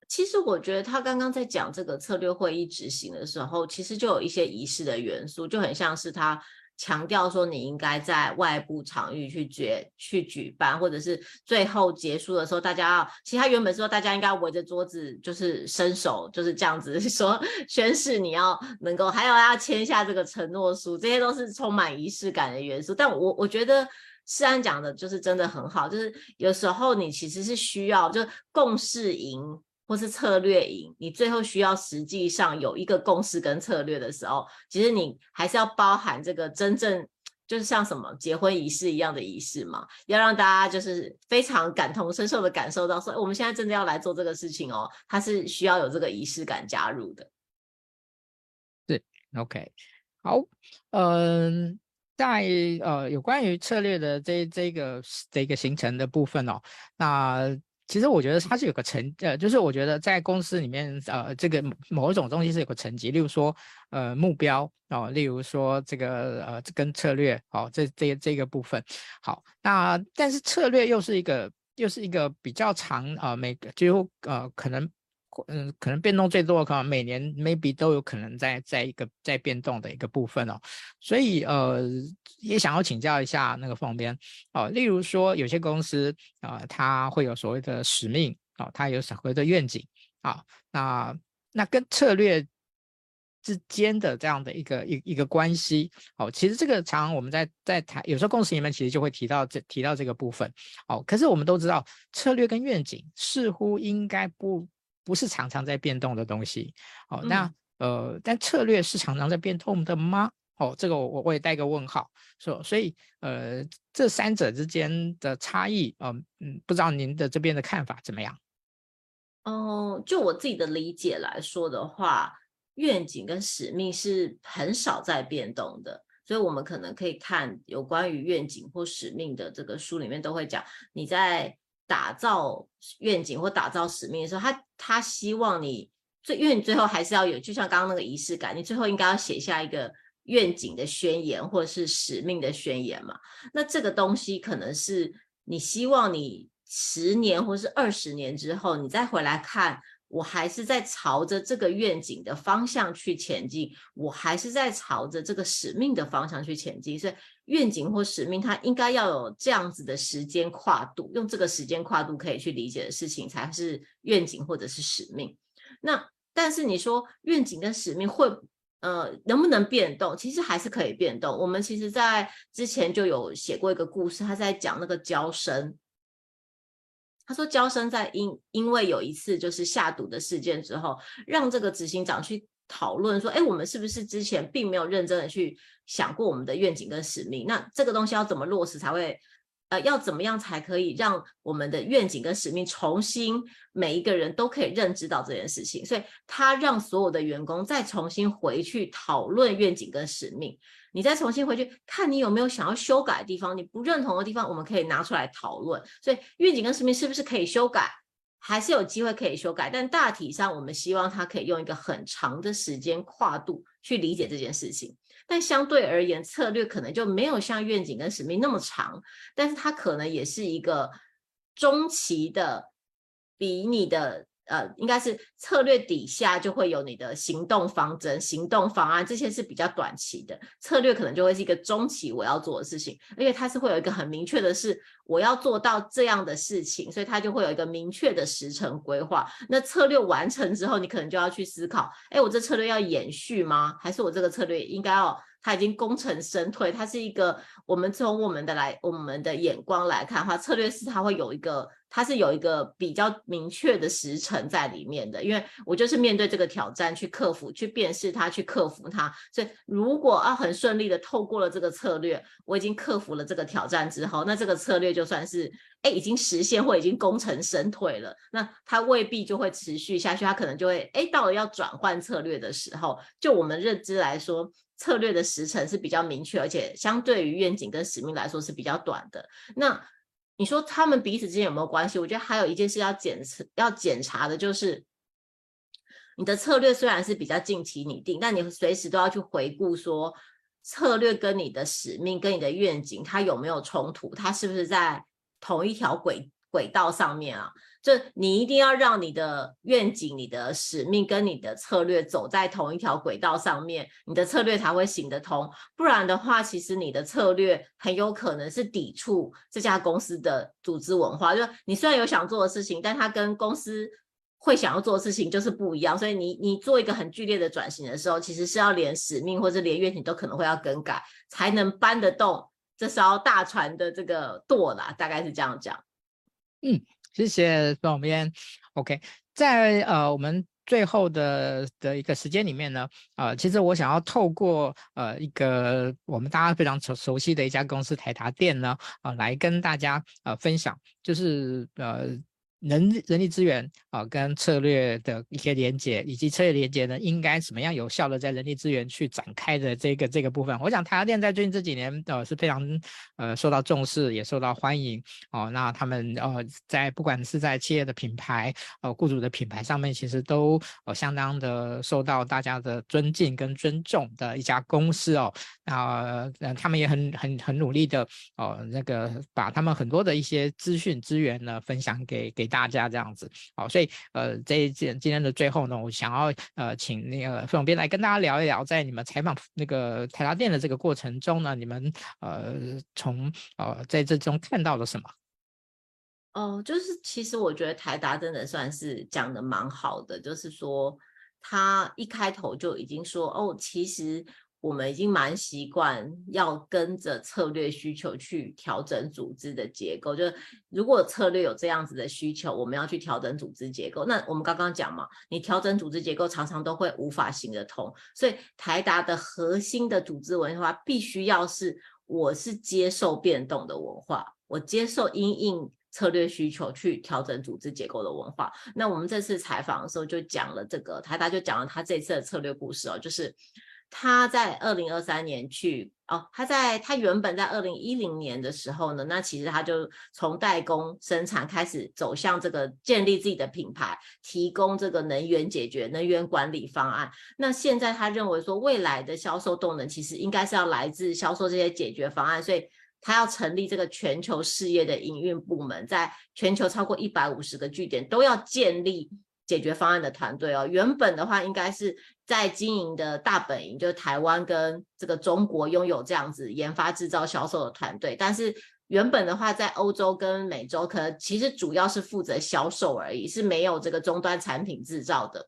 其实我觉得他刚刚在讲这个策略会议执行的时候，其实就有一些仪式的元素，就很像是他。强调说你应该在外部场域去举去举办，或者是最后结束的时候，大家要，其实他原本说大家应该围着桌子，就是伸手，就是这样子 说宣誓你要能够，还有要签下这个承诺书，这些都是充满仪式感的元素。但我我觉得世安讲的就是真的很好，就是有时候你其实是需要就共事营。或是策略营，你最后需要实际上有一个共识跟策略的时候，其实你还是要包含这个真正就是像什么结婚仪式一样的仪式嘛，要让大家就是非常感同身受的感受到说，我们现在真的要来做这个事情哦，它是需要有这个仪式感加入的。对，OK，好，嗯，在呃有关于策略的这这个这个形成的部分哦，那。其实我觉得它是有个层，呃，就是我觉得在公司里面，呃，这个某一种东西是有个层级，例如说，呃，目标哦，例如说这个呃，跟策略，好、哦，这这这个部分，好，那但是策略又是一个又是一个比较长啊、呃，每个就呃可能。嗯，可能变动最多可能每年 maybe 都有可能在在一个在变动的一个部分哦，所以呃也想要请教一下那个副总编哦，例如说有些公司啊、呃，会有所谓的使命哦，它有所谓的愿景啊、那那跟策略之间的这样的一个一一个关系哦，其实这个常我们在在谈，有时候共识里面其实就会提到这提到这个部分哦，可是我们都知道策略跟愿景似乎应该不。不是常常在变动的东西，哦，那呃，但策略是常常在变动的吗？哦，这个我我也带个问号，说，所以呃，这三者之间的差异，嗯、呃、嗯，不知道您的这边的看法怎么样？哦，就我自己的理解来说的话，愿景跟使命是很少在变动的，所以我们可能可以看有关于愿景或使命的这个书里面都会讲，你在。打造愿景或打造使命的时候，他他希望你最，因为你最后还是要有，就像刚刚那个仪式感，你最后应该要写下一个愿景的宣言或者是使命的宣言嘛。那这个东西可能是你希望你十年或是二十年之后，你再回来看。我还是在朝着这个愿景的方向去前进，我还是在朝着这个使命的方向去前进。所以，愿景或使命，它应该要有这样子的时间跨度，用这个时间跨度可以去理解的事情，才是愿景或者是使命。那但是你说愿景跟使命会呃能不能变动？其实还是可以变动。我们其实在之前就有写过一个故事，他在讲那个娇生。他说，娇生在因因为有一次就是下毒的事件之后，让这个执行长去讨论说，哎，我们是不是之前并没有认真的去想过我们的愿景跟使命？那这个东西要怎么落实才会，呃，要怎么样才可以让我们的愿景跟使命重新每一个人都可以认知到这件事情？所以他让所有的员工再重新回去讨论愿景跟使命。你再重新回去看，你有没有想要修改的地方？你不认同的地方，我们可以拿出来讨论。所以愿景跟使命是不是可以修改？还是有机会可以修改？但大体上，我们希望它可以用一个很长的时间跨度去理解这件事情。但相对而言，策略可能就没有像愿景跟使命那么长，但是它可能也是一个中期的，比你的。呃，应该是策略底下就会有你的行动方针、行动方案，这些是比较短期的。策略可能就会是一个中期我要做的事情，而且它是会有一个很明确的是我要做到这样的事情，所以它就会有一个明确的时程规划。那策略完成之后，你可能就要去思考，哎，我这策略要延续吗？还是我这个策略应该要？它已经功成身退，它是一个我们从我们的来我们的眼光来看的话，策略是它会有一个，它是有一个比较明确的时程在里面的。因为我就是面对这个挑战去克服，去辨识它，去克服它。所以如果要很顺利的透过了这个策略，我已经克服了这个挑战之后，那这个策略就算是哎已经实现或已经功成身退了，那它未必就会持续下去，它可能就会哎到了要转换策略的时候，就我们认知来说。策略的时程是比较明确，而且相对于愿景跟使命来说是比较短的。那你说他们彼此之间有没有关系？我觉得还有一件事要检测、要检查的就是，你的策略虽然是比较近期拟定，但你随时都要去回顾说，策略跟你的使命跟你的愿景它有没有冲突？它是不是在同一条轨轨道上面啊？就你一定要让你的愿景、你的使命跟你的策略走在同一条轨道上面，你的策略才会行得通。不然的话，其实你的策略很有可能是抵触这家公司的组织文化。就你虽然有想做的事情，但它跟公司会想要做的事情就是不一样。所以你你做一个很剧烈的转型的时候，其实是要连使命或者连愿景都可能会要更改，才能搬得动这艘大船的这个舵啦。大概是这样讲。嗯。谢谢总编。OK，在呃我们最后的的一个时间里面呢，呃，其实我想要透过呃一个我们大家非常熟熟悉的一家公司台达电呢，啊、呃，来跟大家呃分享，就是呃。人人力资源啊，跟策略的一些连接，以及策略连接呢，应该怎么样有效的在人力资源去展开的这个这个部分，我想台达电在最近这几年呃是非常呃受到重视，也受到欢迎哦。那他们呃在不管是在企业的品牌呃雇主的品牌上面，其实都呃相当的受到大家的尊敬跟尊重的一家公司哦。那呃他们也很很很努力的哦、那个把他们很多的一些资讯资源呢分享给给。大家这样子，好，所以呃，这一件今天的最后呢，我想要呃，请那个副总编来跟大家聊一聊，在你们采访那个台达电的这个过程中呢，你们呃，从呃在这中看到了什么？哦，就是其实我觉得台达真的算是讲得蛮好的，就是说他一开头就已经说，哦，其实。我们已经蛮习惯要跟着策略需求去调整组织的结构。就如果策略有这样子的需求，我们要去调整组织结构。那我们刚刚讲嘛，你调整组织结构常常都会无法行得通。所以台达的核心的组织文化必须要是，我是接受变动的文化，我接受因应策略需求去调整组织结构的文化。那我们这次采访的时候就讲了这个，台达就讲了他这次的策略故事哦，就是。他在二零二三年去哦，他在他原本在二零一零年的时候呢，那其实他就从代工生产开始走向这个建立自己的品牌，提供这个能源解决、能源管理方案。那现在他认为说，未来的销售动能其实应该是要来自销售这些解决方案，所以他要成立这个全球事业的营运部门，在全球超过一百五十个据点都要建立。解决方案的团队哦，原本的话应该是在经营的大本营，就是台湾跟这个中国拥有这样子研发、制造、销售的团队，但是原本的话在欧洲跟美洲，可能其实主要是负责销售而已，是没有这个终端产品制造的。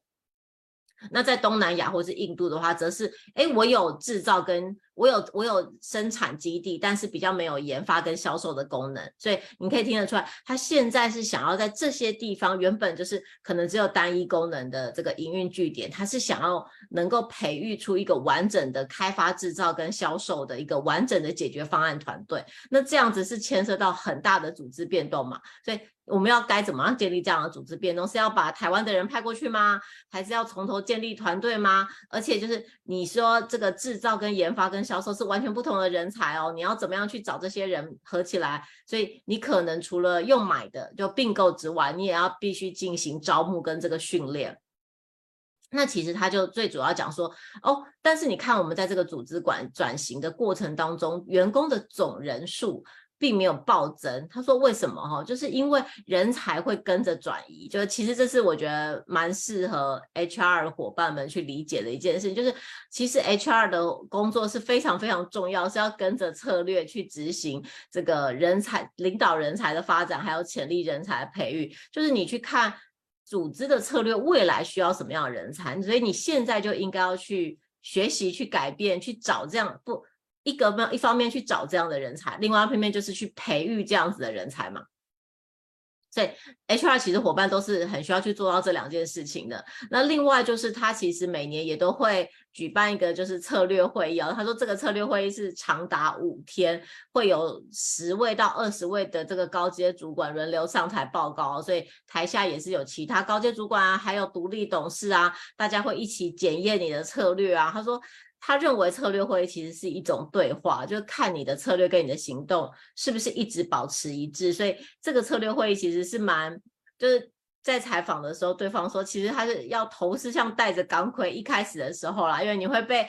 那在东南亚或是印度的话，则是哎，我有制造跟我有我有生产基地，但是比较没有研发跟销售的功能。所以你可以听得出来，他现在是想要在这些地方原本就是可能只有单一功能的这个营运据点，他是想要能够培育出一个完整的开发、制造跟销售的一个完整的解决方案团队。那这样子是牵涉到很大的组织变动嘛？所以。我们要该怎么样建立这样的组织变动？是要把台湾的人派过去吗？还是要从头建立团队吗？而且就是你说这个制造跟研发跟销售是完全不同的人才哦，你要怎么样去找这些人合起来？所以你可能除了用买的就并购之外，你也要必须进行招募跟这个训练。那其实他就最主要讲说哦，但是你看我们在这个组织管转型的过程当中，员工的总人数。并没有暴增，他说为什么哈？就是因为人才会跟着转移，就是其实这是我觉得蛮适合 HR 伙伴们去理解的一件事，就是其实 HR 的工作是非常非常重要，是要跟着策略去执行这个人才领导人才的发展，还有潜力人才的培育，就是你去看组织的策略未来需要什么样的人才，所以你现在就应该要去学习、去改变、去找这样不。一个方一方面去找这样的人才，另外一方面就是去培育这样子的人才嘛。所以 HR 其实伙伴都是很需要去做到这两件事情的。那另外就是他其实每年也都会举办一个就是策略会议哦。他说这个策略会议是长达五天，会有十位到二十位的这个高阶主管轮流上台报告，所以台下也是有其他高阶主管啊，还有独立董事啊，大家会一起检验你的策略啊。他说。他认为策略会议其实是一种对话，就看你的策略跟你的行动是不是一直保持一致。所以这个策略会议其实是蛮，就是在采访的时候，对方说其实他是要头是像戴着钢盔，一开始的时候啦，因为你会被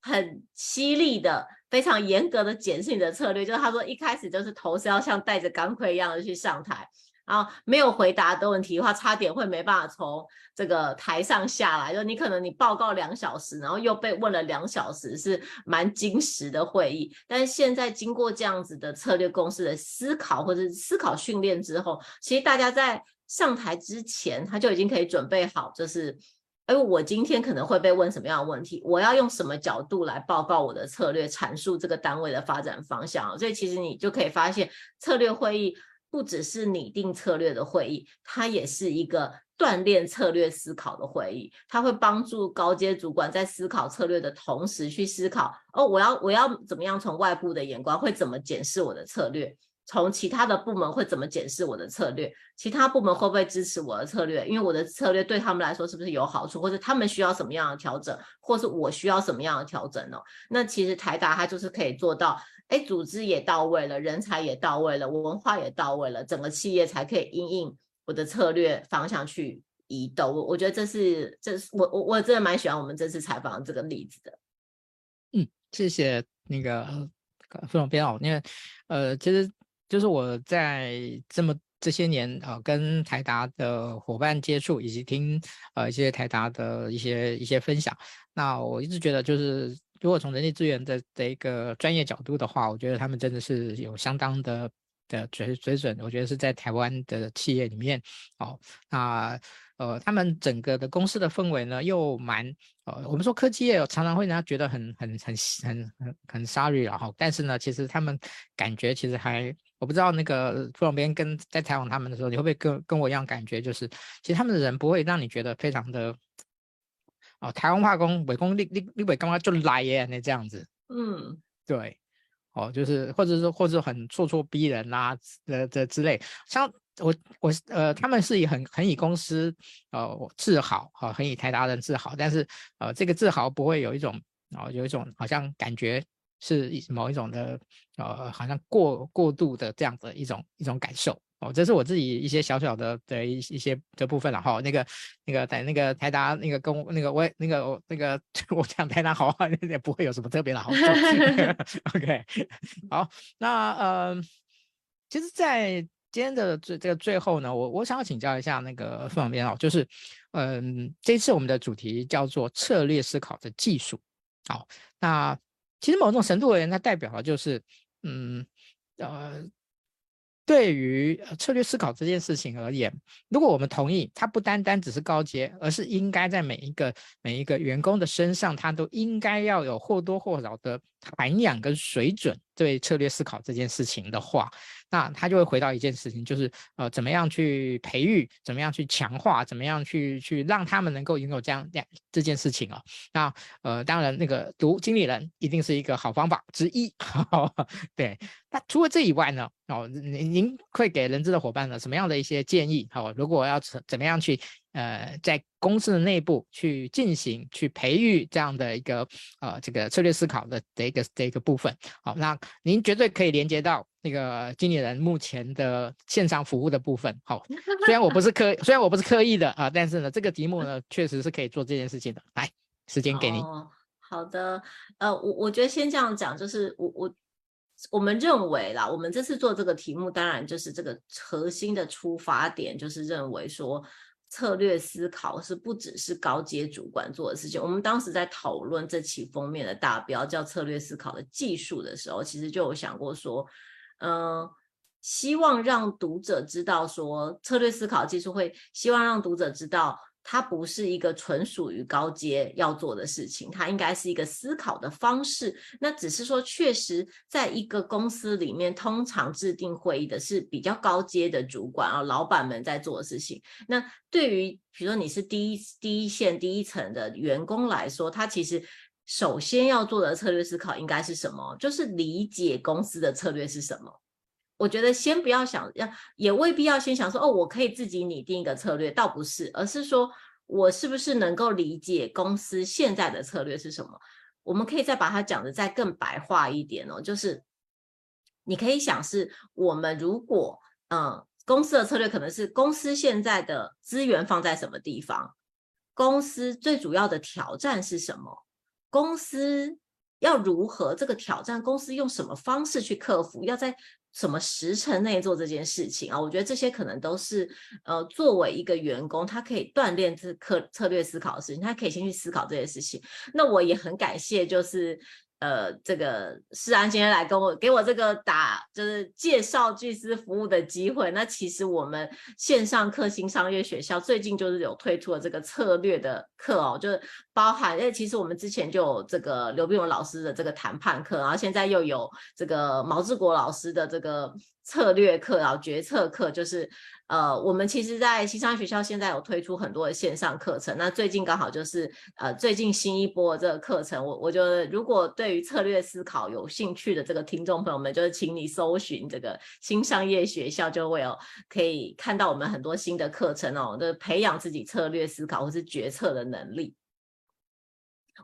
很犀利的、非常严格的检视你的策略。就是他说一开始就是头是要像戴着钢盔一样的去上台。啊没有回答的问题的话，差点会没办法从这个台上下来。就你可能你报告两小时，然后又被问了两小时，是蛮精实的会议。但是现在经过这样子的策略公司的思考或者思考训练之后，其实大家在上台之前，他就已经可以准备好，就是，哎，我今天可能会被问什么样的问题，我要用什么角度来报告我的策略，阐述这个单位的发展方向。所以其实你就可以发现，策略会议。不只是拟定策略的会议，它也是一个锻炼策略思考的会议。它会帮助高阶主管在思考策略的同时，去思考哦，我要我要怎么样从外部的眼光会怎么检视我的策略？从其他的部门会怎么检视我的策略？其他部门会不会支持我的策略？因为我的策略对他们来说是不是有好处？或者他们需要什么样的调整？或是我需要什么样的调整呢？那其实台达它就是可以做到。哎，组织也到位了，人才也到位了，文化也到位了，整个企业才可以因应我的策略方向去移动。我我觉得这是，这是我我我真的蛮喜欢我们这次采访的这个例子的。嗯，谢谢那个副总编哦，因为呃，其实就是我在这么这些年啊、呃，跟台达的伙伴接触，以及听呃一些台达的一些一些分享，那我一直觉得就是。如果从人力资源的的一个专业角度的话，我觉得他们真的是有相当的的水水准。我觉得是在台湾的企业里面，哦，那呃，他们整个的公司的氛围呢，又蛮呃，我们说科技业常常会让人家觉得很很很很很很 sorry 然后，但是呢，其实他们感觉其实还，我不知道那个副总编跟在采访他们的时候，你会不会跟跟我一样感觉，就是其实他们的人不会让你觉得非常的。哦，台湾化工、伪工、立立立伟刚刚就来耶，那这样子，嗯，对，哦，就是或者是或者很咄咄逼人啊，这这之类，像我我呃，他们是以很很以公司呃自豪，哈、哦，很以台达人自豪，但是呃，这个自豪不会有一种然后有一种好像感觉是某一种的呃，好像过过度的这样的一种一种感受。哦，这是我自己一些小小的的一一些的部分了哈。那个那个在那个台达那个跟我那个我那个我那个我讲台达好话 也不会有什么特别的好处。OK，好，那呃，其实，在今天的最这个最后呢，我我想要请教一下那个副总编哦，就是嗯、呃，这次我们的主题叫做策略思考的技术。好，那其实某种程度而言，它代表了就是嗯呃。对于策略思考这件事情而言，如果我们同意它不单单只是高阶，而是应该在每一个每一个员工的身上，他都应该要有或多或少的涵养跟水准。对策略思考这件事情的话，那他就会回到一件事情，就是呃，怎么样去培育，怎么样去强化，怎么样去去让他们能够拥有这样这样这件事情啊。那呃，当然那个读经理人一定是一个好方法之一。对，那除了这以外呢，哦，您您会给人资的伙伴呢什么样的一些建议？好，如果要怎怎么样去？呃，在公司的内部去进行、去培育这样的一个呃这个策略思考的这一个这一个部分，好，那您绝对可以连接到那个经理人目前的线上服务的部分，好，虽然我不是刻虽然我不是刻意的啊，但是呢，这个题目呢确实是可以做这件事情的。来，时间给您。哦，好的，呃，我我觉得先这样讲，就是我我我们认为啦，我们这次做这个题目，当然就是这个核心的出发点，就是认为说。策略思考是不只是高阶主管做的事情。我们当时在讨论这期封面的大标叫“策略思考的技术”的时候，其实就有想过说，嗯、希望让读者知道说，策略思考技术会希望让读者知道。它不是一个纯属于高阶要做的事情，它应该是一个思考的方式。那只是说，确实在一个公司里面，通常制定会议的是比较高阶的主管啊，老板们在做的事情。那对于比如说你是第一第一线第一层的员工来说，他其实首先要做的策略思考应该是什么？就是理解公司的策略是什么。我觉得先不要想要，也未必要先想说哦，我可以自己拟定一个策略，倒不是，而是说我是不是能够理解公司现在的策略是什么？我们可以再把它讲得再更白话一点哦，就是你可以想是我们如果嗯，公司的策略可能是公司现在的资源放在什么地方，公司最主要的挑战是什么，公司要如何这个挑战，公司用什么方式去克服，要在。什么时辰内做这件事情啊？我觉得这些可能都是呃，作为一个员工，他可以锻炼这策策略思考的事情，他可以先去思考这些事情。那我也很感谢，就是。呃，这个世安今天来跟我给我这个打，就是介绍巨师服务的机会。那其实我们线上课新商业学校最近就是有推出了这个策略的课哦，就是包含，因为其实我们之前就有这个刘碧文老师的这个谈判课，然后现在又有这个毛志国老师的这个策略课，然后决策课，就是。呃，我们其实，在新商学校现在有推出很多的线上课程。那最近刚好就是，呃，最近新一波这个课程，我我觉得，如果对于策略思考有兴趣的这个听众朋友们，就是请你搜寻这个新商业学校，就会有可以看到我们很多新的课程哦，就是培养自己策略思考或是决策的能力。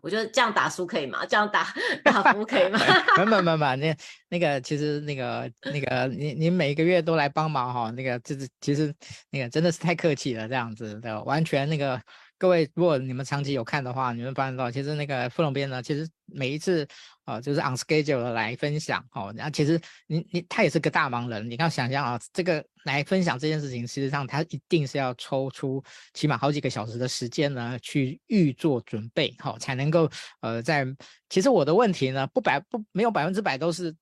我觉得这样打输可以吗？这样打 打服可以吗？没没没没，那那个其实那个那个你你每一个月都来帮忙哈，那个就是其实那个真的是太客气了，这样子的完全那个。各位，如果你们长期有看的话，你们发现到其实那个副总编呢，其实每一次啊、呃，就是 on schedule 的来分享哦，然后其实你你他也是个大忙人，你要想象啊，这个来分享这件事情，实际上他一定是要抽出起码好几个小时的时间呢，去预做准备，好、哦，才能够呃在。其实我的问题呢，不百不没有百分之百都是。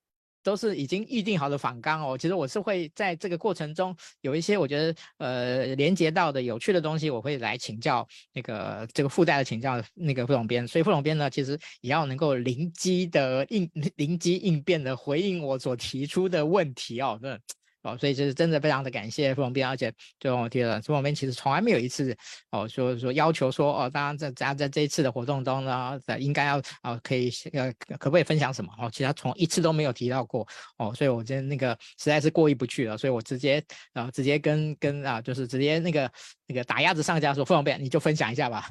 都是已经预定好的访纲哦。其实我是会在这个过程中有一些我觉得呃连接到的有趣的东西，我会来请教那个这个附带的请教那个副总编。所以副总编呢，其实也要能够灵机的应灵机应变的回应我所提出的问题哦。那。哦，所以就是真的非常的感谢副总编，而且就我提了，副总编其实从来没有一次哦说说要求说哦，当然在在在这一次的活动中呢，应该要啊、哦、可以呃可不可以分享什么哦？其他从一次都没有提到过哦，所以我今天那个实在是过意不去了，所以我直接啊、直接跟跟啊就是直接那个。那个打鸭子上架说，不方便你就分享一下吧。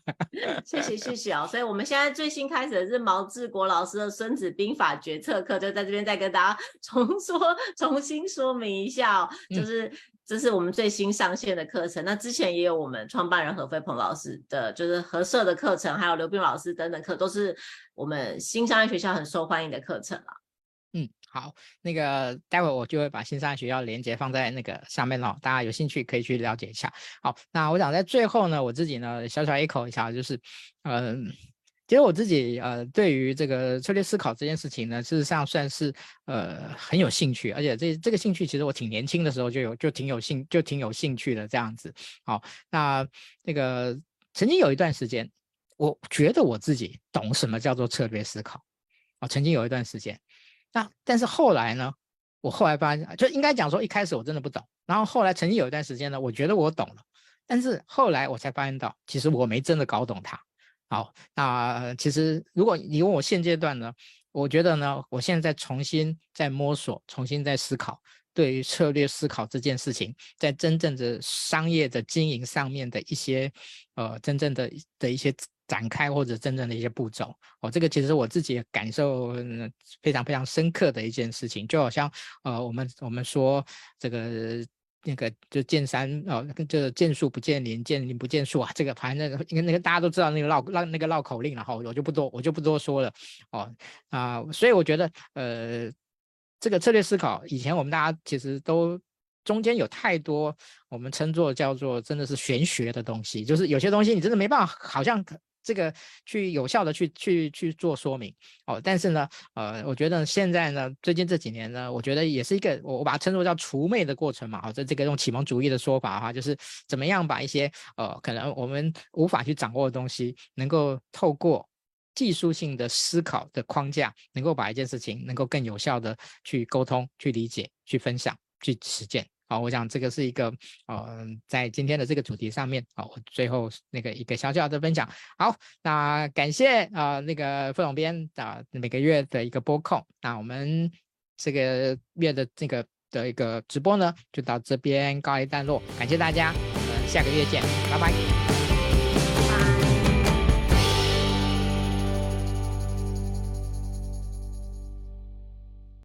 谢谢谢谢哦，所以我们现在最新开始的是毛志国老师的《孙子兵法决策课》，就在这边再跟大家重说、重新说明一下哦，就是。嗯这是我们最新上线的课程，那之前也有我们创办人何飞鹏老师的，就是合社的课程，还有刘斌老师等等课，都是我们新商业学校很受欢迎的课程了。嗯，好，那个待会我就会把新商业学校连接放在那个上面哦，大家有兴趣可以去了解一下。好，那我想在最后呢，我自己呢小小 echo 一下，就是嗯。其实我自己呃，对于这个策略思考这件事情呢，事实上算是呃很有兴趣，而且这这个兴趣其实我挺年轻的时候就有，就挺有兴，就挺有兴趣的这样子。好，那那个曾经有一段时间，我觉得我自己懂什么叫做策略思考啊，曾经有一段时间。那但是后来呢，我后来发现，就应该讲说一开始我真的不懂，然后后来曾经有一段时间呢，我觉得我懂了，但是后来我才发现到，其实我没真的搞懂它。好，那其实如果你问我现阶段呢，我觉得呢，我现在重新在摸索，重新在思考，对于策略思考这件事情，在真正的商业的经营上面的一些，呃，真正的的一些展开或者真正的一些步骤，哦，这个其实我自己感受非常非常深刻的一件事情，就好像呃，我们我们说这个。那个就见山哦，就见树不见林，见林不见树啊。这个反正那个，那个大家都知道那个绕绕那个绕口令了哈，我就不多我就不多说了哦啊、所以我觉得呃，这个策略思考以前我们大家其实都中间有太多我们称作叫做真的是玄学的东西，就是有些东西你真的没办法，好像。这个去有效的去去去做说明哦，但是呢，呃，我觉得现在呢，最近这几年呢，我觉得也是一个我我把它称作叫除魅的过程嘛，哦，这这个用启蒙主义的说法哈，就是怎么样把一些呃可能我们无法去掌握的东西，能够透过技术性的思考的框架，能够把一件事情能够更有效的去沟通、去理解、去分享、去实践。好，我想这个是一个，呃，在今天的这个主题上面，好，我最后那个一个小小的分享。好，那感谢啊、那个副总编啊，每个月的一个播控。那我们这个月的这个的一个直播呢，就到这边告一段落。感谢大家，我们下个月见，拜拜。